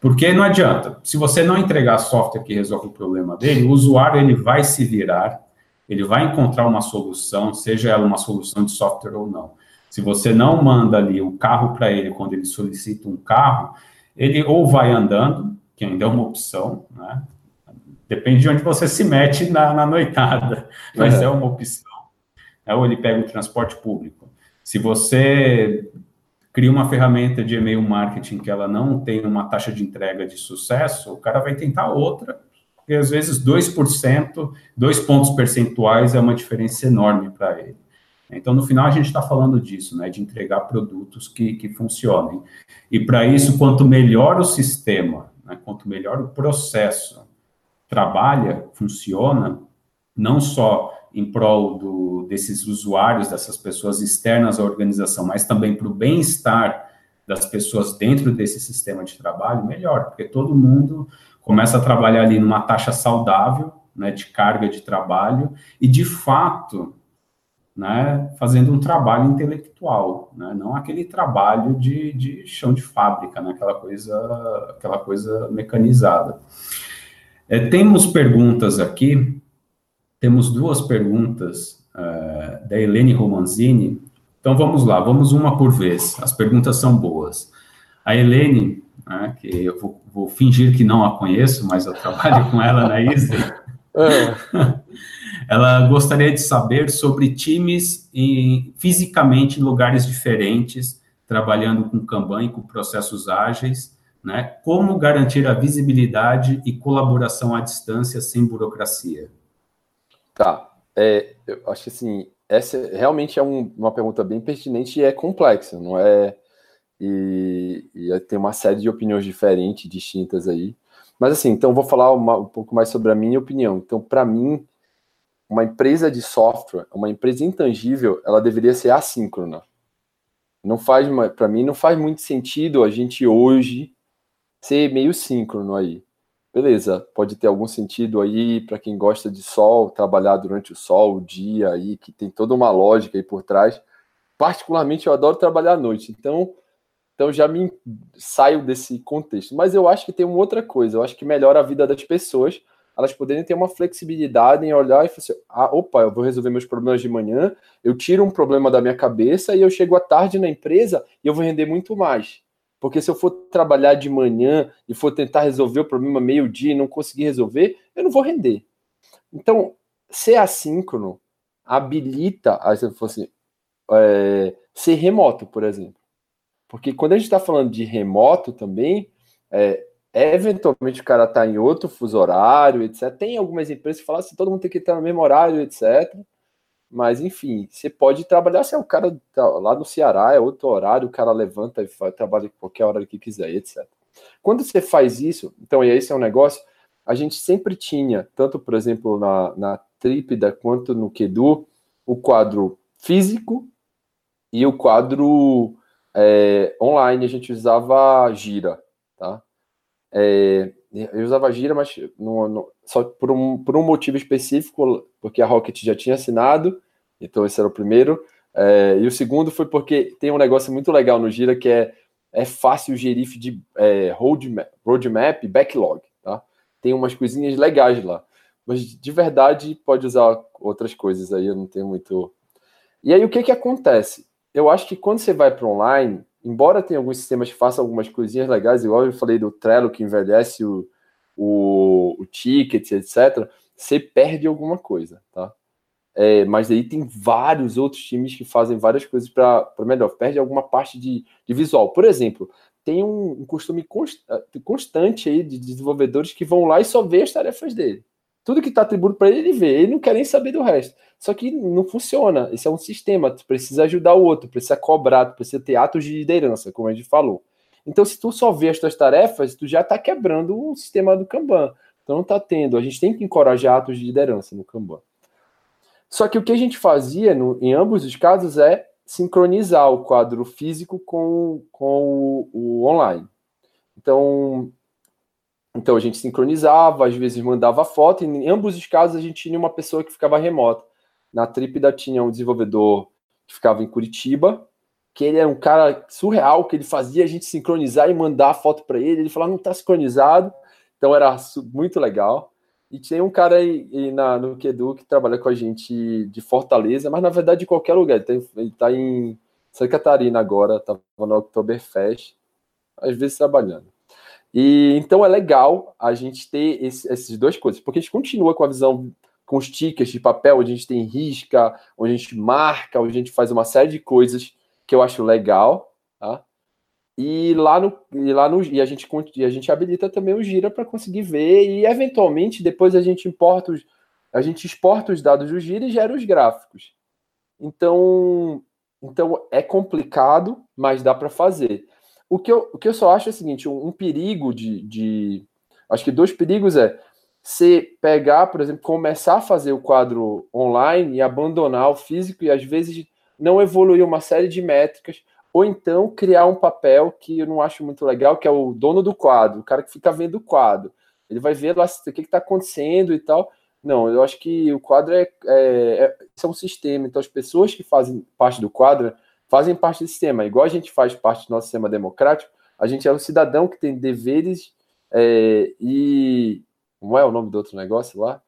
Porque não adianta, se você não entregar software que resolve o problema dele, o usuário ele vai se virar ele vai encontrar uma solução, seja ela uma solução de software ou não. Se você não manda ali o carro para ele quando ele solicita um carro, ele ou vai andando, que ainda é uma opção, né? Depende de onde você se mete na, na noitada, [laughs] mas é. é uma opção. É, ou ele pega o transporte público. Se você cria uma ferramenta de e-mail marketing que ela não tem uma taxa de entrega de sucesso, o cara vai tentar outra porque às vezes 2%, dois pontos percentuais é uma diferença enorme para ele. Então, no final, a gente está falando disso, né, de entregar produtos que, que funcionem. E para isso, quanto melhor o sistema, né, quanto melhor o processo trabalha, funciona, não só em prol do, desses usuários, dessas pessoas externas à organização, mas também para o bem-estar das pessoas dentro desse sistema de trabalho, melhor, porque todo mundo começa a trabalhar ali numa taxa saudável, né, de carga de trabalho, e de fato, né, fazendo um trabalho intelectual, né, não aquele trabalho de, de chão de fábrica, né, aquela coisa, aquela coisa mecanizada. É, temos perguntas aqui, temos duas perguntas é, da Helene Romanzini, então vamos lá, vamos uma por vez, as perguntas são boas. A Helene né, que eu vou, vou, fingir que não a conheço, mas eu trabalho com ela na. [laughs] É. ela gostaria de saber sobre times em, fisicamente em lugares diferentes, trabalhando com Kanban e com processos ágeis, né? Como garantir a visibilidade e colaboração à distância sem burocracia? Tá. É, eu acho que assim, essa realmente é um, uma pergunta bem pertinente e é complexa, não é e, e tem uma série de opiniões diferentes, distintas aí. Mas assim, então vou falar uma, um pouco mais sobre a minha opinião. Então, para mim, uma empresa de software, uma empresa intangível, ela deveria ser assíncrona. Não faz, para mim, não faz muito sentido a gente hoje ser meio síncrono aí. Beleza, pode ter algum sentido aí para quem gosta de sol, trabalhar durante o sol, o dia aí, que tem toda uma lógica aí por trás. particularmente, eu adoro trabalhar à noite. Então, então já me saio desse contexto. Mas eu acho que tem uma outra coisa. Eu acho que melhora a vida das pessoas elas poderem ter uma flexibilidade em olhar e falar assim, ah, opa, eu vou resolver meus problemas de manhã, eu tiro um problema da minha cabeça e eu chego à tarde na empresa e eu vou render muito mais. Porque se eu for trabalhar de manhã e for tentar resolver o problema meio-dia e não conseguir resolver, eu não vou render. Então, ser assíncrono habilita, você fosse é, ser remoto, por exemplo. Porque quando a gente está falando de remoto também, é, eventualmente o cara está em outro fuso horário, etc. Tem algumas empresas que falam assim, todo mundo tem que estar no mesmo horário, etc. Mas, enfim, você pode trabalhar se é o cara tá lá no Ceará, é outro horário, o cara levanta e faz, trabalha qualquer hora que quiser, etc. Quando você faz isso, então, e esse é um negócio, a gente sempre tinha, tanto, por exemplo, na, na Trípida quanto no Kedu, o quadro físico e o quadro é, online, a gente usava gira? É, eu usava gira, mas só por um, por um motivo específico, porque a Rocket já tinha assinado, então esse era o primeiro. É, e o segundo foi porque tem um negócio muito legal no Gira que é, é fácil gerir de é, roadmap, roadmap backlog. Tá? Tem umas coisinhas legais lá. Mas de verdade pode usar outras coisas aí, eu não tenho muito. E aí o que, que acontece? Eu acho que quando você vai para online, embora tenha alguns sistemas que façam algumas coisinhas legais, igual eu falei do Trello que envelhece o, o, o ticket, etc., você perde alguma coisa, tá? É, mas aí tem vários outros times que fazem várias coisas para melhor. Perde alguma parte de, de visual. Por exemplo, tem um, um costume const, constante aí de desenvolvedores que vão lá e só vê as tarefas dele. Tudo que está atribuído para ele, ele vê. Ele não quer nem saber do resto. Só que não funciona. Isso é um sistema. Tu precisa ajudar o outro, precisa cobrar, tu precisa ter atos de liderança, como a gente falou. Então, se tu só vê as tuas tarefas, tu já está quebrando o sistema do Kanban. Então, não está tendo. A gente tem que encorajar atos de liderança no Kanban. Só que o que a gente fazia no, em ambos os casos é sincronizar o quadro físico com, com o, o online. Então, então a gente sincronizava, às vezes mandava foto, e em ambos os casos a gente tinha uma pessoa que ficava remota. Na Trípida tinha um desenvolvedor que ficava em Curitiba, que ele era um cara surreal, que ele fazia a gente sincronizar e mandar a foto para ele. Ele falava, não está sincronizado. Então era muito legal. E tinha um cara aí, na, no Quedu que trabalha com a gente de Fortaleza, mas na verdade de qualquer lugar. Ele está em Santa Catarina agora, estava no Oktoberfest, às vezes trabalhando. E então é legal a gente ter esse, essas duas coisas, porque a gente continua com a visão com os tickets de papel, onde a gente tem risca, onde a gente marca, onde a gente faz uma série de coisas que eu acho legal, tá? E lá no e lá no e a gente e a gente habilita também o Gira para conseguir ver e eventualmente depois a gente importa os a gente exporta os dados do Gira e gera os gráficos. Então, então é complicado, mas dá para fazer. O que, eu, o que eu só acho é o seguinte: um, um perigo de, de. Acho que dois perigos é você pegar, por exemplo, começar a fazer o quadro online e abandonar o físico e às vezes não evoluir uma série de métricas, ou então criar um papel que eu não acho muito legal, que é o dono do quadro, o cara que fica vendo o quadro. Ele vai ver lá o que está acontecendo e tal. Não, eu acho que o quadro é, é, é, é um sistema, então as pessoas que fazem parte do quadro fazem parte do sistema. Igual a gente faz parte do nosso sistema democrático, a gente é um cidadão que tem deveres é, e. Como é o nome do outro negócio lá?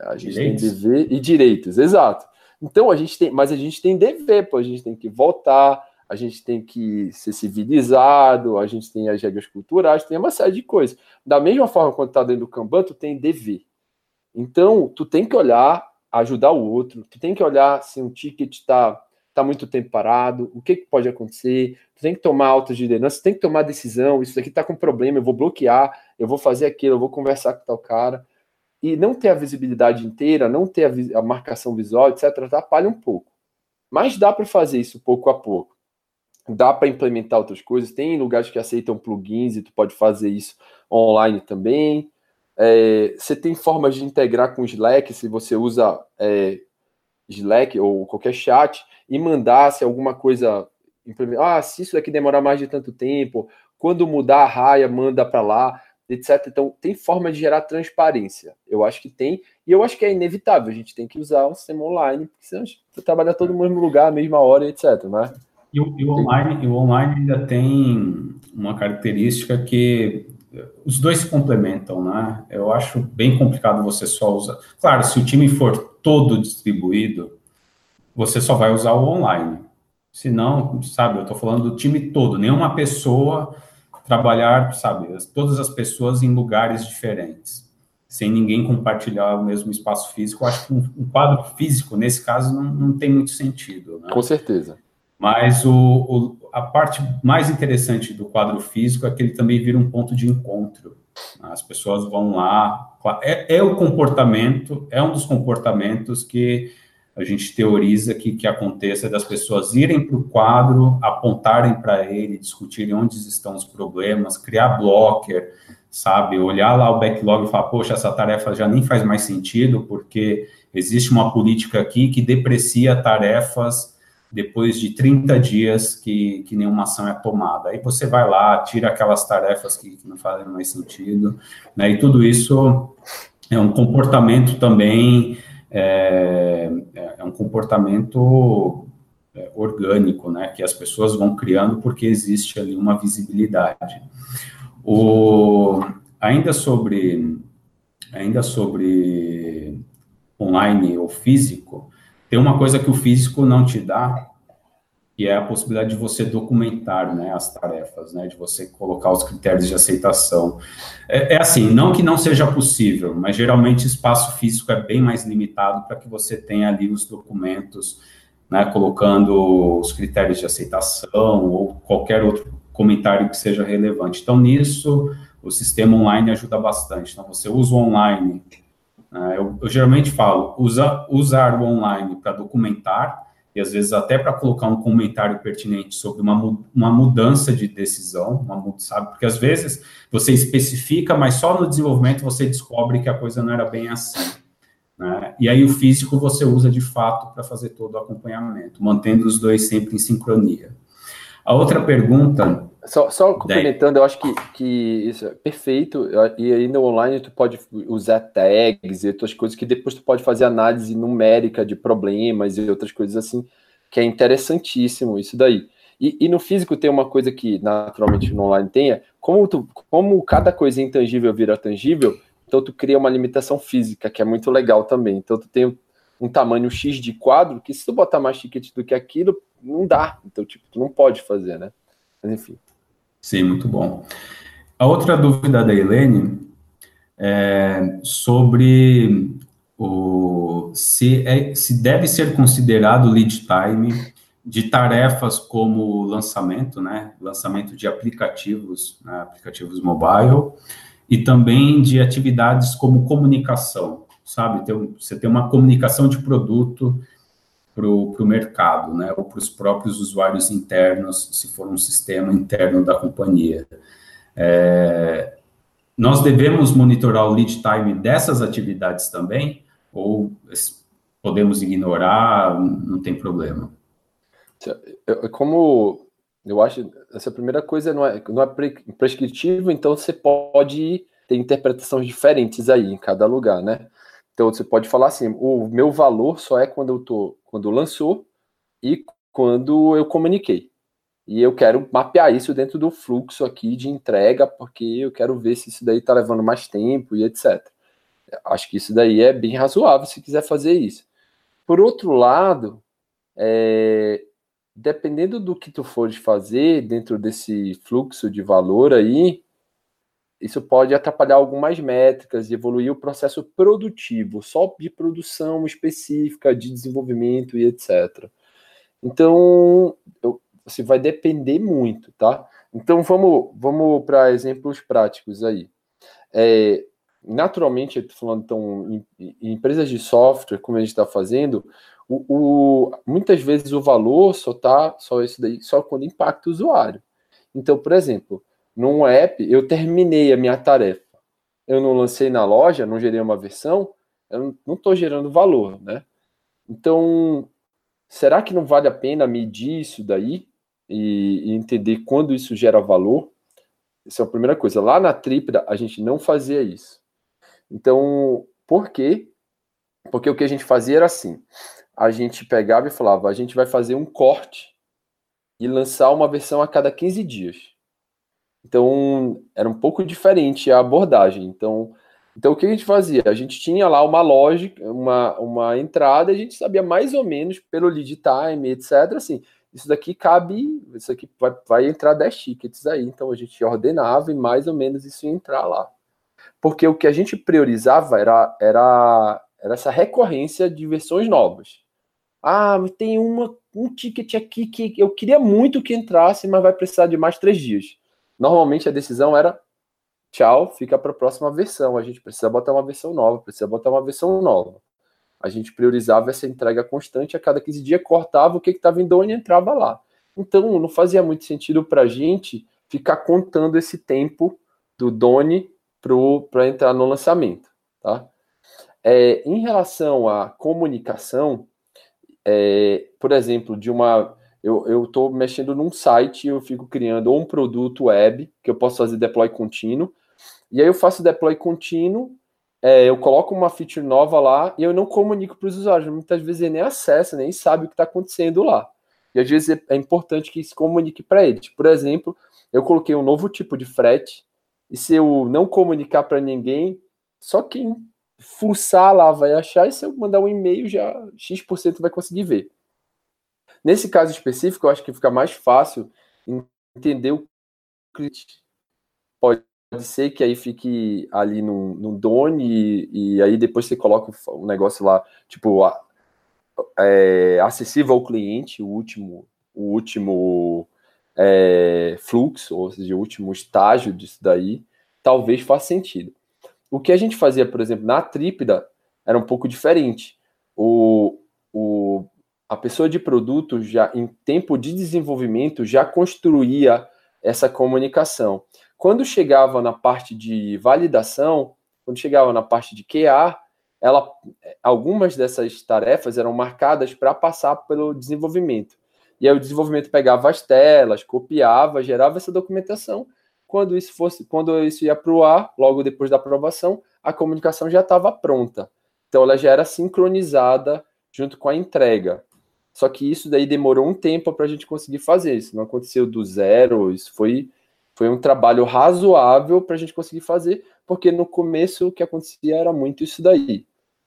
A gente direitos. tem dever e direitos, exato. Então a gente tem, mas a gente tem dever, pô, a gente tem que votar, a gente tem que ser civilizado, a gente tem as regras culturais, tem uma série de coisas. Da mesma forma, quando tá dentro do Kanban, tu tem dever. Então, tu tem que olhar, ajudar o outro, tu tem que olhar se um ticket está está muito tempo parado, o que, que pode acontecer, tu tem que tomar alta de liderança, tem que tomar decisão, isso daqui está com problema, eu vou bloquear, eu vou fazer aquilo, eu vou conversar com tal cara. E não ter a visibilidade inteira, não ter a, a marcação visual, etc., atrapalha um pouco. Mas dá para fazer isso pouco a pouco. Dá para implementar outras coisas. Tem lugares que aceitam plugins e tu pode fazer isso online também. É, você tem formas de integrar com o Slack, se você usa é, Slack ou qualquer chat, e mandasse alguma coisa. Ah, se isso daqui demorar mais de tanto tempo, quando mudar a raia, manda para lá. etc. Então, tem forma de gerar transparência. Eu acho que tem, e eu acho que é inevitável. A gente tem que usar o sistema online, porque senão gente trabalha todo no mesmo lugar, mesma hora, etc. Né? E, o, e o online, o online ainda tem uma característica que os dois se complementam, né? Eu acho bem complicado você só usar. Claro, se o time for todo distribuído, você só vai usar o online. Se não, sabe, eu estou falando do time todo, nenhuma pessoa trabalhar, sabe, todas as pessoas em lugares diferentes, sem ninguém compartilhar o mesmo espaço físico. Eu acho que um, um quadro físico, nesse caso, não, não tem muito sentido. Né? Com certeza. Mas o, o, a parte mais interessante do quadro físico é que ele também vira um ponto de encontro. As pessoas vão lá. É, é o comportamento, é um dos comportamentos que a gente teoriza que, que aconteça das pessoas irem para o quadro, apontarem para ele, discutirem onde estão os problemas, criar blocker, sabe? Olhar lá o backlog e falar, poxa, essa tarefa já nem faz mais sentido, porque existe uma política aqui que deprecia tarefas depois de 30 dias que, que nenhuma ação é tomada. Aí você vai lá, tira aquelas tarefas que, que não fazem mais sentido, né? E tudo isso é um comportamento também é, é um comportamento é, orgânico, né, que as pessoas vão criando porque existe ali uma visibilidade. O, ainda sobre ainda sobre online ou físico, tem uma coisa que o físico não te dá, que é a possibilidade de você documentar né, as tarefas, né, de você colocar os critérios de aceitação. É, é, assim, não que não seja possível, mas geralmente espaço físico é bem mais limitado para que você tenha ali os documentos, né, colocando os critérios de aceitação ou qualquer outro comentário que seja relevante. Então, nisso, o sistema online ajuda bastante. Então, você usa o online, eu, eu geralmente falo, usa, usar o online para documentar, e às vezes até para colocar um comentário pertinente sobre uma, uma mudança de decisão, uma, sabe? Porque às vezes você especifica, mas só no desenvolvimento você descobre que a coisa não era bem assim. Né? E aí o físico você usa de fato para fazer todo o acompanhamento, mantendo os dois sempre em sincronia. A outra pergunta. Só, só complementando, eu acho que, que isso é perfeito. E aí no online tu pode usar tags e outras coisas que depois tu pode fazer análise numérica de problemas e outras coisas assim, que é interessantíssimo isso daí. E, e no físico tem uma coisa que naturalmente no online tem, é como, tu, como cada coisa intangível vira tangível, então tu cria uma limitação física, que é muito legal também. Então tu tem um tamanho X de quadro, que se tu botar mais ticket do que aquilo, não dá. Então, tipo, tu não pode fazer, né? Mas enfim. Sim, muito bom. A outra dúvida da Helene é sobre o, se, é, se deve ser considerado lead time de tarefas como lançamento, né? Lançamento de aplicativos, né, aplicativos mobile, e também de atividades como comunicação, sabe? Tem, você tem uma comunicação de produto para o mercado, né, ou para os próprios usuários internos, se for um sistema interno da companhia. É, nós devemos monitorar o lead time dessas atividades também, ou podemos ignorar, não tem problema? Como eu acho, essa primeira coisa não é, não é prescritivo, então você pode ter interpretações diferentes aí em cada lugar, né? Então você pode falar assim, o meu valor só é quando eu tô, quando lançou e quando eu comuniquei. E eu quero mapear isso dentro do fluxo aqui de entrega, porque eu quero ver se isso daí está levando mais tempo e etc. Acho que isso daí é bem razoável se quiser fazer isso. Por outro lado, é, dependendo do que tu fores fazer dentro desse fluxo de valor aí, isso pode atrapalhar algumas métricas e evoluir o processo produtivo, só de produção específica, de desenvolvimento e etc. Então, eu, você vai depender muito, tá? Então, vamos, vamos para exemplos práticos aí. É, naturalmente, eu falando, então, em, em, empresas de software, como a gente está fazendo, o, o, muitas vezes o valor só tá, só isso daí, só quando impacta o usuário. Então, por exemplo, num app, eu terminei a minha tarefa. Eu não lancei na loja, não gerei uma versão, eu não estou gerando valor, né? Então, será que não vale a pena medir isso daí e, e entender quando isso gera valor? Essa é a primeira coisa. Lá na Trípida, a gente não fazia isso. Então, por quê? Porque o que a gente fazia era assim: a gente pegava e falava, a gente vai fazer um corte e lançar uma versão a cada 15 dias. Então, era um pouco diferente a abordagem. Então, então o que a gente fazia? A gente tinha lá uma lógica, uma, uma entrada, a gente sabia mais ou menos pelo lead time, etc. Assim, isso daqui cabe, isso aqui vai, vai entrar 10 tickets aí. Então a gente ordenava e mais ou menos isso ia entrar lá. Porque o que a gente priorizava era, era, era essa recorrência de versões novas. Ah, tem uma, um ticket aqui que eu queria muito que entrasse, mas vai precisar de mais três dias. Normalmente a decisão era tchau, fica para a próxima versão. A gente precisa botar uma versão nova, precisa botar uma versão nova. A gente priorizava essa entrega constante, a cada 15 dias cortava o que estava em dono e entrava lá. Então, não fazia muito sentido para a gente ficar contando esse tempo do Doni para entrar no lançamento. Tá? É, em relação à comunicação, é, por exemplo, de uma. Eu estou mexendo num site, eu fico criando um produto web, que eu posso fazer deploy contínuo, e aí eu faço deploy contínuo, é, eu coloco uma feature nova lá e eu não comunico para os usuários. Muitas vezes ele nem acessa, nem sabe o que está acontecendo lá. E às vezes é importante que se comunique para eles. Por exemplo, eu coloquei um novo tipo de frete, e se eu não comunicar para ninguém, só quem fuçar lá vai achar, e se eu mandar um e-mail, já X% vai conseguir ver. Nesse caso específico, eu acho que fica mais fácil entender o cliente. Pode ser que aí fique ali no, no Done e, e, aí depois você coloca um negócio lá, tipo, é, acessível ao cliente, o último, o último é, fluxo, ou seja, o último estágio disso daí, talvez faça sentido. O que a gente fazia, por exemplo, na Trípida era um pouco diferente. O, o, a pessoa de produto já em tempo de desenvolvimento já construía essa comunicação. Quando chegava na parte de validação, quando chegava na parte de QA, ela, algumas dessas tarefas eram marcadas para passar pelo desenvolvimento. E aí o desenvolvimento pegava as telas, copiava, gerava essa documentação. Quando isso fosse, quando isso ia para o ar, logo depois da aprovação, a comunicação já estava pronta. Então ela já era sincronizada junto com a entrega. Só que isso daí demorou um tempo para a gente conseguir fazer. Isso não aconteceu do zero. Isso foi foi um trabalho razoável para a gente conseguir fazer, porque no começo o que acontecia era muito isso daí.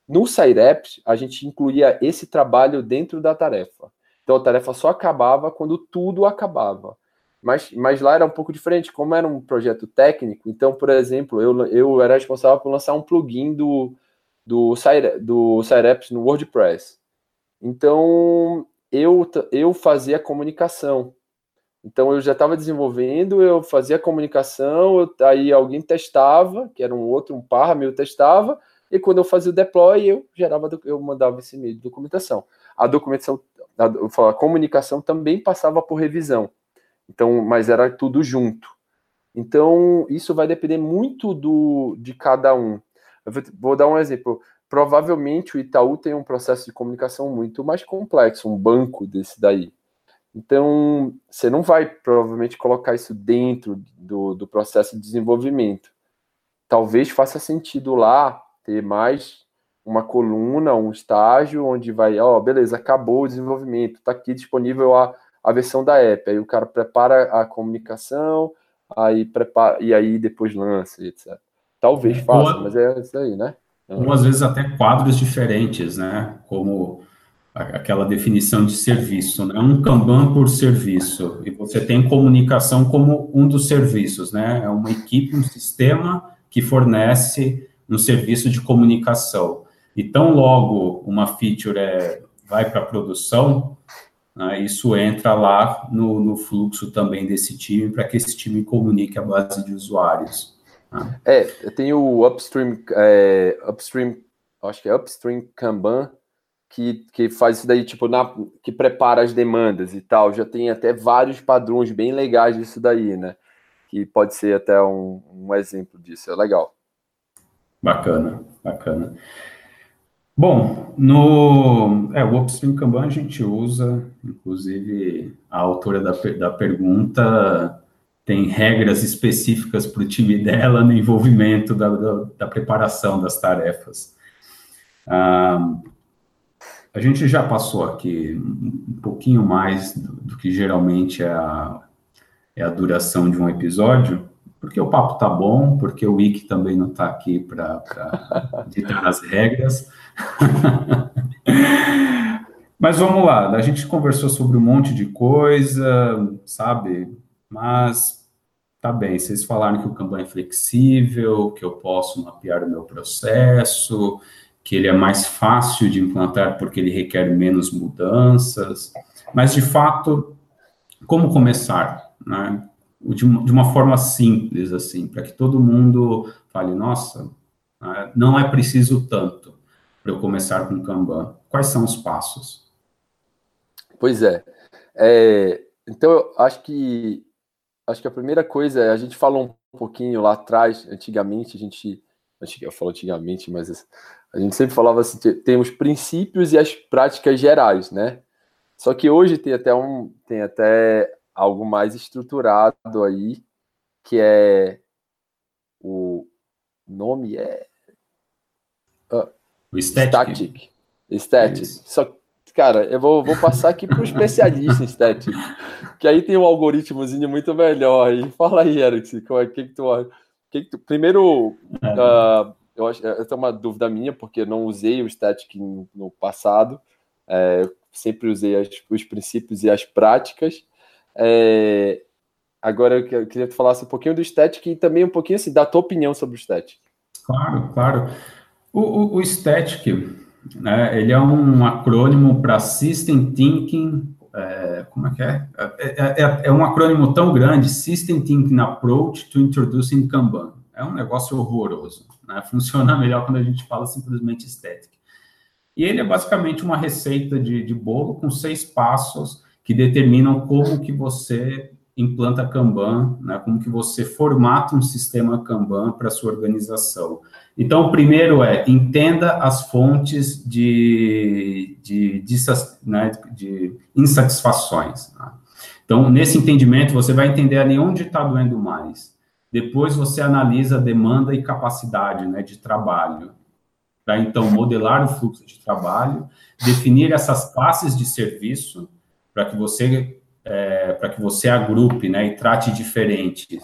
No SciReps, a gente incluía esse trabalho dentro da tarefa. Então a tarefa só acabava quando tudo acabava. Mas, mas lá era um pouco diferente, como era um projeto técnico, então, por exemplo, eu, eu era responsável por lançar um plugin do, do, do SciReps no WordPress. Então, eu, eu fazia comunicação. Então, eu já estava desenvolvendo, eu fazia comunicação, eu, aí alguém testava, que era um outro, um par meu testava, e quando eu fazia o deploy, eu gerava, eu mandava esse e-mail de documentação. A documentação a, a comunicação também passava por revisão. Então, mas era tudo junto. Então, isso vai depender muito do de cada um. Eu vou dar um exemplo. Provavelmente o Itaú tem um processo de comunicação muito mais complexo, um banco desse daí. Então, você não vai provavelmente colocar isso dentro do, do processo de desenvolvimento. Talvez faça sentido lá ter mais uma coluna, um estágio onde vai, ó, oh, beleza, acabou o desenvolvimento, está aqui disponível a, a versão da app. Aí o cara prepara a comunicação, aí prepara e aí depois lança, etc. Talvez é, faça, mas é isso aí, né? Ou às vezes até quadros diferentes, né? Como aquela definição de serviço, né? Um Kanban por serviço. E você tem comunicação como um dos serviços, né? É uma equipe, um sistema que fornece um serviço de comunicação. E tão logo uma feature é, vai para a produção, né, isso entra lá no, no, fluxo também desse time, para que esse time comunique a base de usuários. É, tem o Upstream, é, Upstream, acho que é Upstream Kanban, que, que faz isso daí, tipo, na, que prepara as demandas e tal. Já tem até vários padrões bem legais disso daí, né? Que pode ser até um, um exemplo disso, é legal. Bacana, bacana. Bom, no é, o Upstream Kanban a gente usa, inclusive a autora da, da pergunta tem regras específicas para o time dela no envolvimento da, da, da preparação das tarefas. Ah, a gente já passou aqui um pouquinho mais do, do que geralmente é a, é a duração de um episódio, porque o papo tá bom, porque o Wiki também não está aqui para [laughs] ditar as regras. [laughs] Mas vamos lá, a gente conversou sobre um monte de coisa, sabe? Mas tá bem, vocês falaram que o Kanban é flexível, que eu posso mapear o meu processo, que ele é mais fácil de implantar porque ele requer menos mudanças. Mas, de fato, como começar? Né? De, uma, forma simples, assim, para que todo mundo fale, nossa, né, não é preciso tanto para eu começar com Kanban. Quais são os passos? Pois é. é então, eu acho que acho que a primeira coisa é a gente falou um pouquinho lá atrás, antigamente, a gente. Eu falo antigamente, mas a gente sempre falava assim: tem os princípios e as práticas gerais, né? Só que hoje tem até um tem até algo mais estruturado aí, que é o nome é uh, o static. Static. static. Só Cara, eu vou, vou passar aqui para o especialista em estética, que aí tem um algoritmozinho muito melhor. Aí. Fala aí, Eric, o que, que, tu, que, que tu. Primeiro, uh, eu, acho, eu tenho uma dúvida minha, porque eu não usei o static no, no passado, é, sempre usei as, os princípios e as práticas. É, agora eu queria que tu falasse um pouquinho do static e também um pouquinho assim, da tua opinião sobre o static. Claro, claro. O, o, o static né, ele é um acrônimo para System Thinking, é, como é que é? É, é? é, é? um acrônimo tão grande, System Thinking Approach to Introducing Kanban. É um negócio horroroso, né? [laughs] funciona melhor quando a gente fala simplesmente estética. E ele é basicamente uma receita de, de bolo com seis passos que determinam como que você implanta Kanban, né, como que você formata um sistema Kanban para sua organização. Então, o primeiro é entenda as fontes de, de, de, né, de insatisfações. Né? Então, nesse entendimento, você vai entender ali onde está doendo mais. Depois, você analisa a demanda e capacidade né, de trabalho. Para, então, modelar o fluxo de trabalho, definir essas classes de serviço, para que você é, para que você agrupe né, e trate diferente,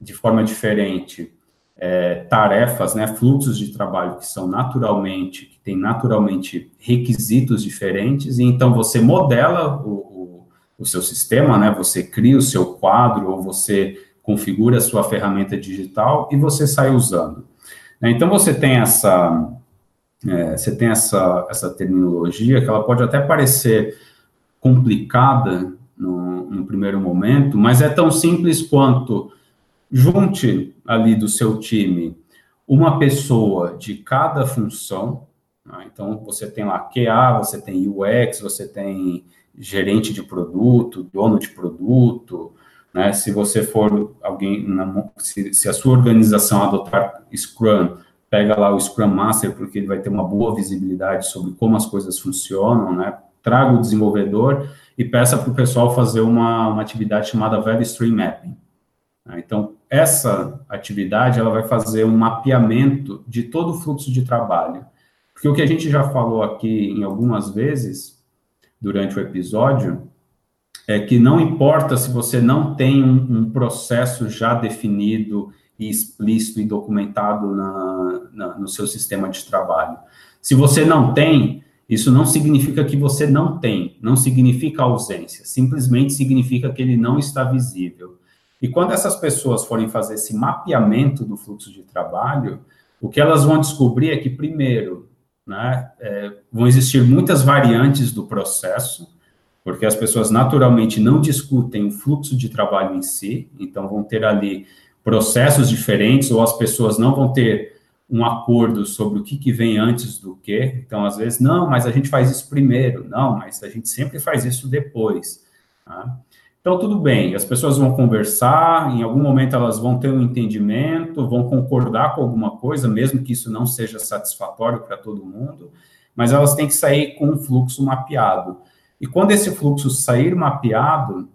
de forma diferente é, tarefas, né, fluxos de trabalho que são naturalmente, que têm naturalmente requisitos diferentes, e então você modela o, o, o seu sistema, né, você cria o seu quadro, ou você configura a sua ferramenta digital e você sai usando. Né, então você tem essa, é, você tem essa, essa terminologia que ela pode até parecer complicada no, primeiro momento, mas é tão simples quanto junte ali do seu time uma pessoa de cada função. Né? Então, você tem lá QA, você tem UX, você tem gerente de produto, dono de produto. Né? Se você for alguém, na, se, se a sua organização adotar Scrum, pega lá o Scrum Master, porque ele vai ter uma boa visibilidade sobre como as coisas funcionam, né? Traga o desenvolvedor e peça para o pessoal fazer uma, uma atividade chamada Value Stream Mapping. Né? Então, essa atividade ela vai fazer um mapeamento de todo o fluxo de trabalho. Porque o que a gente já falou aqui em algumas vezes durante o episódio é que não importa se você não tem um, um processo já definido e explícito e documentado na, na, no seu sistema de trabalho. Se você não tem, isso não significa que você não tem, não significa ausência, simplesmente significa que ele não está visível. E quando essas pessoas forem fazer esse mapeamento do fluxo de trabalho, o que elas vão descobrir é que, primeiro, né, é, vão existir muitas variantes do processo, porque as pessoas naturalmente não discutem o fluxo de trabalho em si, então vão ter ali processos diferentes, ou as pessoas não vão ter um acordo sobre o que, que vem antes do que. Então, às vezes, não, mas a gente faz isso primeiro. Não, mas a gente sempre faz isso depois. Tá? Então, tudo bem, as pessoas vão conversar, em algum momento elas vão ter um entendimento, vão concordar com alguma coisa, mesmo que isso não seja satisfatório para todo mundo, mas elas têm que sair com um fluxo mapeado. E quando esse fluxo sair mapeado,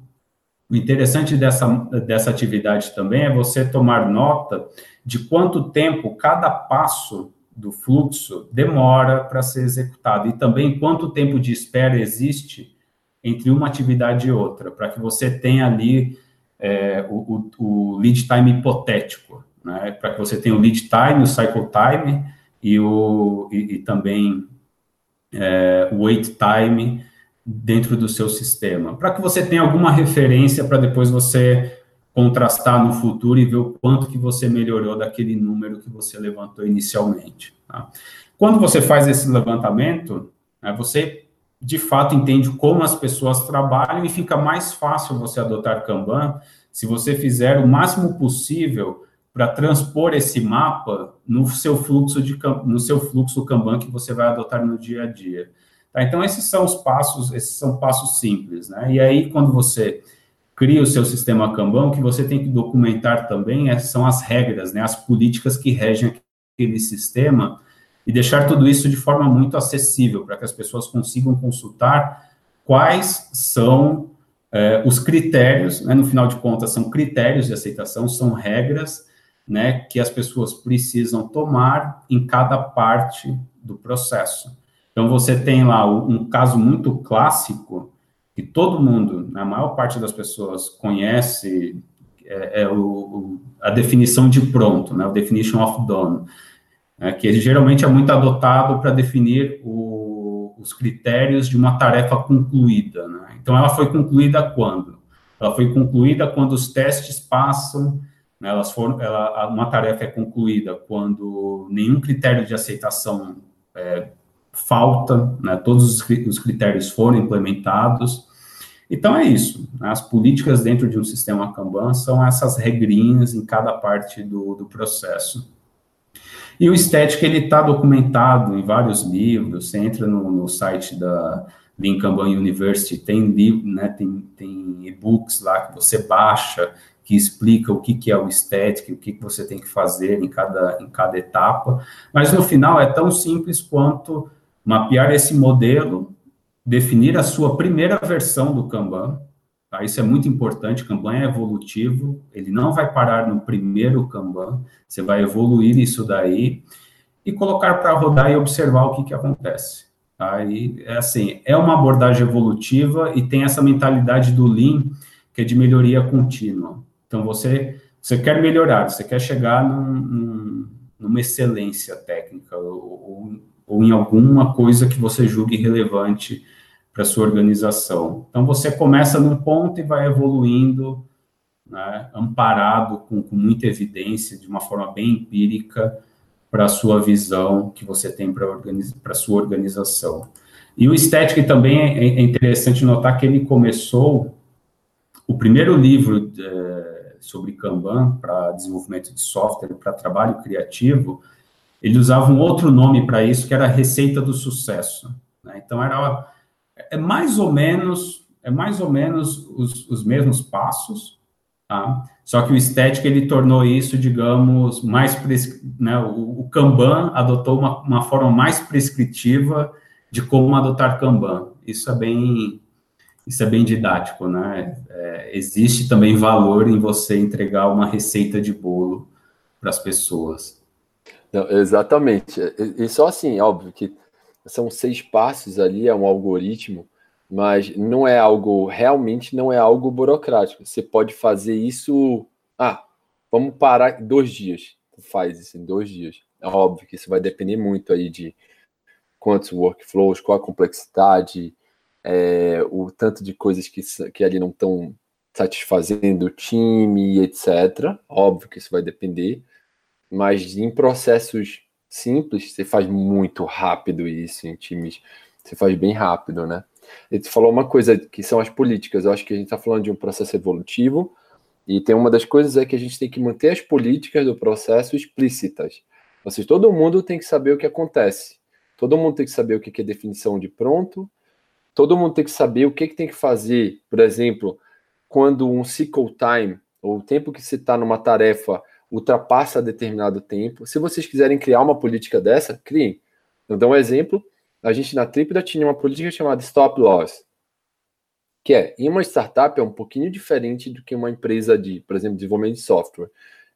o interessante dessa, dessa atividade também é você tomar nota de quanto tempo cada passo do fluxo demora para ser executado e também quanto tempo de espera existe entre uma atividade e outra, para que você tenha ali é, o, o, o, lead time hipotético, né? para que você tenha o lead time, o cycle time e, o, e, e também é, o wait time dentro do seu sistema, para que você tenha alguma referência para depois você contrastar no futuro e ver o quanto que você melhorou daquele número que você levantou inicialmente. Tá? Quando você faz esse levantamento, né, você de fato entende como as pessoas trabalham e fica mais fácil você adotar Kanban se você fizer o máximo possível para transpor esse mapa no seu fluxo de no seu fluxo Kanban que você vai adotar no dia a dia. Tá? Então, esses são os passos, esses são passos simples, né? E aí, quando você cria o seu sistema Kanban, o que você tem que documentar também é, são as regras, né? As políticas que regem aquele sistema e deixar tudo isso de forma muito acessível, para que as pessoas consigam consultar quais são é, os critérios, né? no final de contas, são critérios de aceitação, são regras né, que as pessoas precisam tomar em cada parte do processo. Então, você tem lá um caso muito clássico, que todo mundo, a maior parte das pessoas conhece, é, é o, a definição de pronto, né, o definition of done, né, que geralmente é muito adotado para definir o, os critérios de uma tarefa concluída. Né? Então, ela foi concluída quando? Ela foi concluída quando os testes passam, né, elas foram, ela, uma tarefa é concluída quando nenhum critério de aceitação é, falta, né, todos os critérios foram implementados. Então é isso. Né, as políticas dentro de um sistema Kanban são essas regrinhas em cada parte do, do processo. E o estético ele está documentado em vários livros. Você entra no, no site da Lean Kanban University, tem livro, né, tem, tem e-books lá que você baixa que explica o que, que é o estético, o que, que você tem que fazer em cada, em cada etapa, mas no final é tão simples quanto mapear esse modelo, definir a sua primeira versão do Kanban. Tá? Isso é muito importante. Kanban é evolutivo, ele não vai parar no primeiro Kanban, você vai evoluir isso daí e colocar para rodar e observar o que, que acontece. Tá? E, é assim, é uma abordagem evolutiva e tem essa mentalidade do Lean, que é de melhoria contínua. Então, você, você quer melhorar, você quer chegar num, num, numa excelência técnica, ou, em alguma coisa que você julgue relevante para sua organização. Então, você começa num ponto e vai evoluindo, né, amparado, com, com muita evidência, de uma forma bem empírica, para a sua visão que você tem para a sua organização. E o estético também é, é interessante notar que ele começou, o primeiro livro é, sobre Kanban para desenvolvimento de software, para trabalho criativo, ele usava um outro nome para isso, que era a receita do sucesso. Né? Então, era é mais ou menos é mais ou menos os, os mesmos passos, tá? Só que o estético ele tornou isso, digamos, mais né? O, o Kanban adotou uma, uma forma mais prescritiva de como adotar Kanban. Isso é bem isso é bem didático, né? É, existe também valor em você entregar uma receita de bolo para as pessoas. Não, exatamente. E, só assim, óbvio que são seis passos ali, é um algoritmo, mas não é algo, realmente não é algo burocrático. Você pode fazer isso. Ah, vamos parar dois dias. Faz isso em dois dias. É óbvio que isso vai depender muito aí de quantos workflows, qual a complexidade, é, o tanto de coisas que, que ali não estão satisfazendo o time, etc. Óbvio que isso vai depender mas em processos simples, você faz muito rápido isso em times, você faz bem rápido, né? E tu falou uma coisa que são as políticas, eu acho que a gente está falando de um processo evolutivo, e tem uma das coisas é que a gente tem que manter as políticas do processo explícitas. Ou seja, todo mundo tem que saber o que acontece. Todo mundo tem que saber o que é definição de pronto. Todo mundo tem que saber o que, que tem que fazer. Por exemplo, quando um cycle time, ou o tempo que você está numa tarefa, ultrapassa determinado tempo. Se vocês quiserem criar uma política dessa, criem. Eu dou um exemplo. A gente na Tripda tinha uma política chamada Stop Loss. Que é, em uma startup é um pouquinho diferente do que uma empresa de, por exemplo, desenvolvimento de software.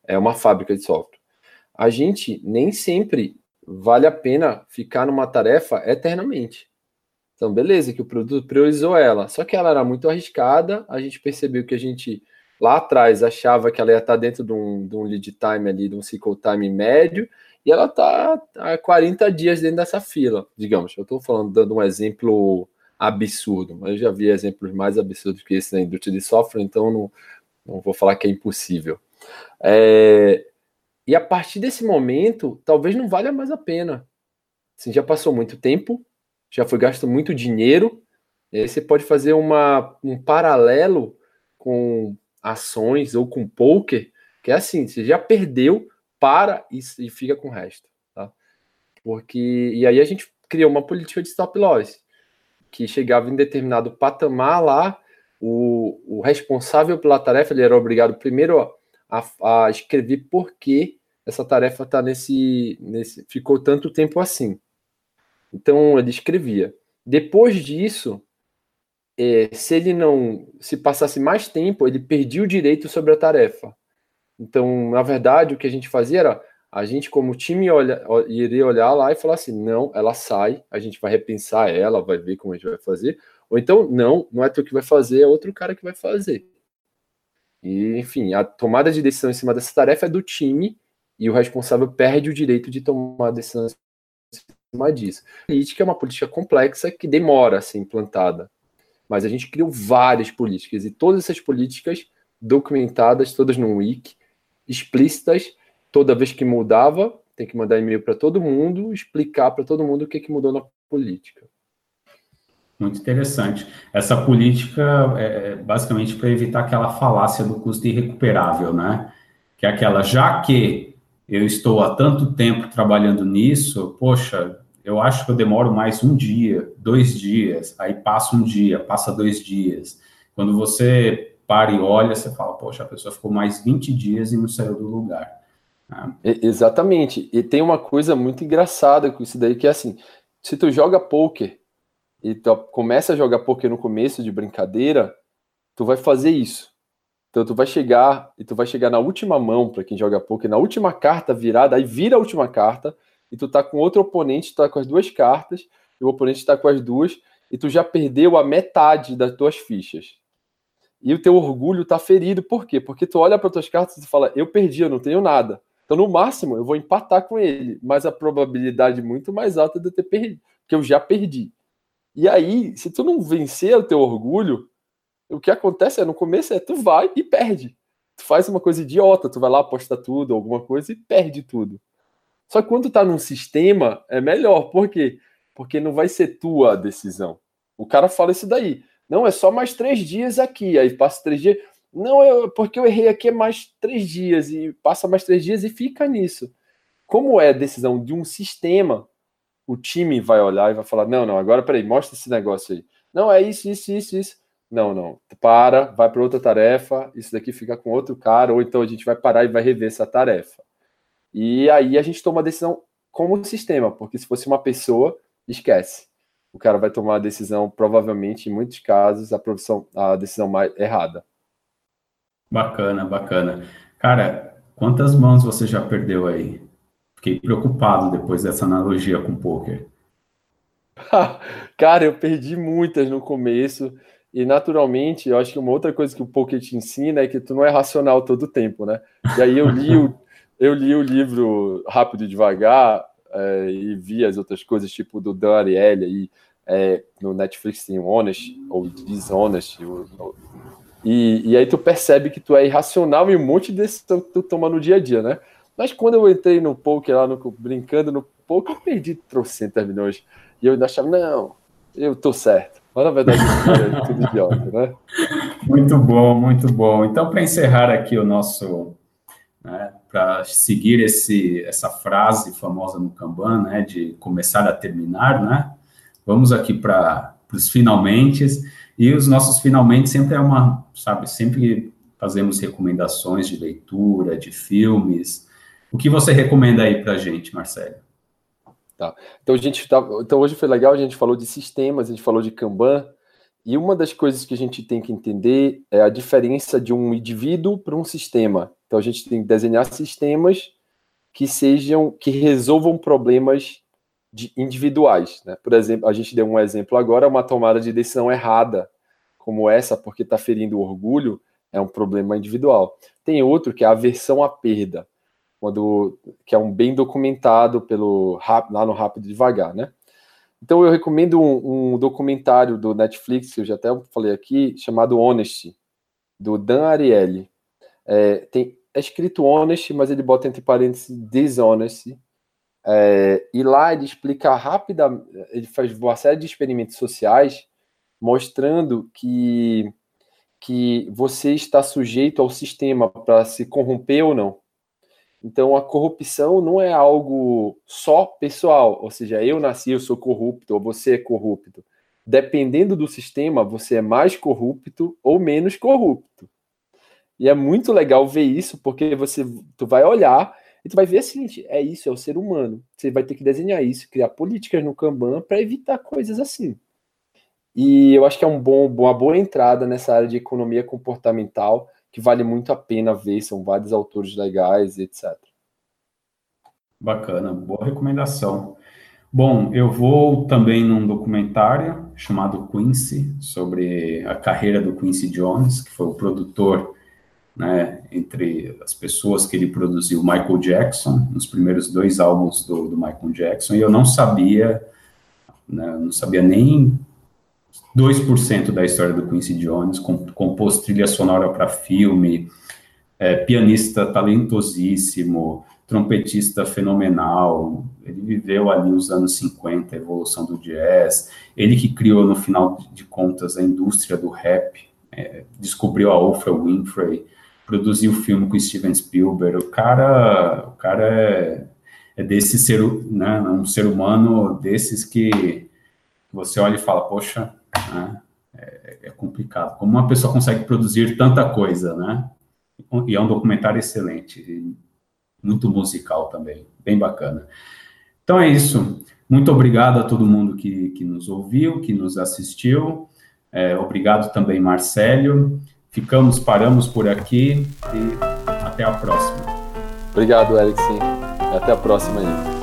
É uma fábrica de software. A gente nem sempre vale a pena ficar numa tarefa eternamente. Então, beleza, que o produto priorizou ela. Só que ela era muito arriscada, a gente percebeu que a gente lá atrás achava que ela ia estar dentro de um, de um lead time ali, de um cycle time médio, e ela está há 40 dias dentro dessa fila, digamos. Eu estou falando, dando um exemplo absurdo, mas eu já vi exemplos mais absurdos que esse na indústria de software, então não, não vou falar que é impossível. É, e a partir desse momento, talvez não valha mais a pena. Assim, já passou muito tempo, já foi gasto muito dinheiro. você pode fazer uma, um paralelo com ações ou com poker, que é assim, você já perdeu, para e, e fica com o resto. Tá? Porque, e aí a gente criou uma política de stop loss, que chegava em determinado patamar lá, o, o responsável pela tarefa ele era obrigado primeiro a, a escrever por que essa tarefa tá nesse, nesse ficou tanto tempo assim. Então ele escrevia. Depois disso, é, se ele não se passasse mais tempo, ele perdia o direito sobre a tarefa. Então, na verdade, o que a gente fazia era a gente, como time, olha, iria olhar lá e falar assim: não, ela sai, a gente vai repensar ela, vai ver como a gente vai fazer. Ou então, não, não é tu que vai fazer, é outro cara que vai fazer. E, enfim, a tomada de decisão em cima dessa tarefa é do time e o responsável perde o direito de tomar a decisão em cima disso. A política é uma política complexa que demora a ser implantada, mas a gente criou várias políticas e todas essas políticas documentadas, todas no wiki, explícitas, toda vez que mudava, tem que mandar e-mail para todo mundo, explicar para todo mundo o que, que mudou na política. Muito interessante. Essa política é, é basicamente para evitar aquela falácia do custo irrecuperável, né? Que é aquela, já que eu estou há tanto tempo trabalhando nisso, poxa, eu acho que eu demoro mais um dia, dois dias, aí passa um dia, passa dois dias. Quando você para e olha, você fala, poxa, a pessoa ficou mais 20 dias e não saiu do lugar. Ah. Exatamente. E tem uma coisa muito engraçada com isso daí, que é assim, se tu joga poker e tu começa a jogar poker no começo de brincadeira, tu vai fazer isso. Então tu vai chegar e tu vai chegar na última mão para quem joga poker, na última carta virada, aí vira a última carta e tu tá com outro oponente, tá com as duas cartas, e o oponente tá com as duas e tu já perdeu a metade das tuas fichas. E o teu orgulho tá ferido, por quê? Porque tu olha para tuas cartas e fala: "Eu perdi, eu não tenho nada". Então no máximo eu vou empatar com ele, mas a probabilidade é muito mais alta de eu ter perdido, que eu já perdi. E aí, se tu não vencer o teu orgulho, o que acontece é, no começo é, tu vai e perde. Tu faz uma coisa idiota, tu vai lá, aposta tudo, alguma coisa e perde tudo. Só que quando tá num sistema, é melhor. Por quê? Porque não vai ser tua a decisão. O cara fala isso daí. Não, é só mais três dias aqui. Aí passa três dias. Não, eu, porque eu errei aqui é mais três dias. E passa mais três dias e fica nisso. Como é decisão de um sistema, o time vai olhar e vai falar: não, não, agora peraí, mostra esse negócio aí. Não, é isso, isso, isso, isso. Não, não. Para, vai para outra tarefa, isso daqui fica com outro cara, ou então a gente vai parar e vai rever essa tarefa. E aí a gente toma a decisão como sistema, porque se fosse uma pessoa, esquece. O cara vai tomar a decisão, provavelmente, em muitos casos, a, profissão, a decisão mais errada. Bacana, bacana. Cara, quantas mãos você já perdeu aí? Fiquei preocupado depois dessa analogia com o poker. [laughs] cara, eu perdi muitas no começo. E naturalmente, eu acho que uma outra coisa que o poker te ensina é que tu não é racional todo o tempo, né? E aí eu li o, eu li o livro Rápido e Devagar é, e vi as outras coisas, tipo do Dan Ariely aí, é, no Netflix tem Honest ou Dishonest. E, e aí tu percebe que tu é irracional e um monte de decisão que tu toma no dia a dia, né? Mas quando eu entrei no poker lá, no, brincando no poker, eu perdi trocentas milhões. E eu ainda achava, não, eu tô certo. Mas na verdade é tudo idiota, né? Muito bom, muito bom. Então, para encerrar aqui o nosso. Né, para seguir esse, essa frase famosa no Kanban, né, de começar a terminar, né? Vamos aqui para os finalmente. E os nossos finalmente sempre é uma, sabe, sempre fazemos recomendações de leitura, de filmes. O que você recomenda aí para a gente, Marcelo? Tá. Então, a gente tá, então hoje foi legal, a gente falou de sistemas, a gente falou de Kanban, E uma das coisas que a gente tem que entender é a diferença de um indivíduo para um sistema. Então a gente tem que desenhar sistemas que sejam que resolvam problemas de individuais. Né? Por exemplo, a gente deu um exemplo agora, uma tomada de decisão errada, como essa, porque está ferindo o orgulho, é um problema individual. Tem outro que é a aversão à perda, quando, que é um bem documentado pelo lá no Rápido Devagar, né? Então eu recomendo um, um, documentário do Netflix, que eu já até falei aqui, chamado Honesty, do Dan Ariely. É, tem, é escrito Honest, mas ele bota entre parênteses Dishonest. É, e lá ele explica rapidamente, ele faz uma série de experimentos sociais mostrando que, que você está sujeito ao sistema para se corromper ou não. Então, a corrupção não é algo só pessoal, ou seja, eu nasci, eu sou corrupto, ou você é corrupto. Dependendo do sistema, você é mais corrupto ou menos corrupto. E é muito legal ver isso, porque você tu vai olhar e tu vai ver assim, é isso, é o ser humano. Você vai ter que desenhar isso, criar políticas no Kanban para evitar coisas assim. E eu acho que é um bom, uma boa entrada nessa área de economia comportamental, que vale muito a pena ver, são vários autores legais, etc. Bacana, boa recomendação. Bom, eu vou também num documentário chamado Quincy, sobre a carreira do Quincy Jones, que foi o produtor, né, entre as pessoas que ele produziu, Michael Jackson, nos primeiros dois álbuns do, do Michael Jackson, e eu não sabia, né, não sabia nem 2% da história do Quincy Jones, compôs trilha sonora para filme, é, pianista talentosíssimo, trompetista fenomenal, ele viveu ali os anos 50, a evolução do jazz, ele que criou, no final de contas, a indústria do rap, é, descobriu a Oprah Winfrey, produziu o filme com Steven Spielberg, o cara, o cara é, é desse ser, né, um ser humano desses que você olha e fala, poxa, né? É, é, complicado. Como uma pessoa consegue produzir tanta coisa, né? E é um documentário excelente, muito musical também, bem bacana. Então é isso. Muito obrigado a todo mundo que, que nos ouviu, que nos assistiu. É, obrigado também, Marcelo. Ficamos, paramos por aqui e até a próxima. Obrigado, Eric. Sim. Até a próxima aí.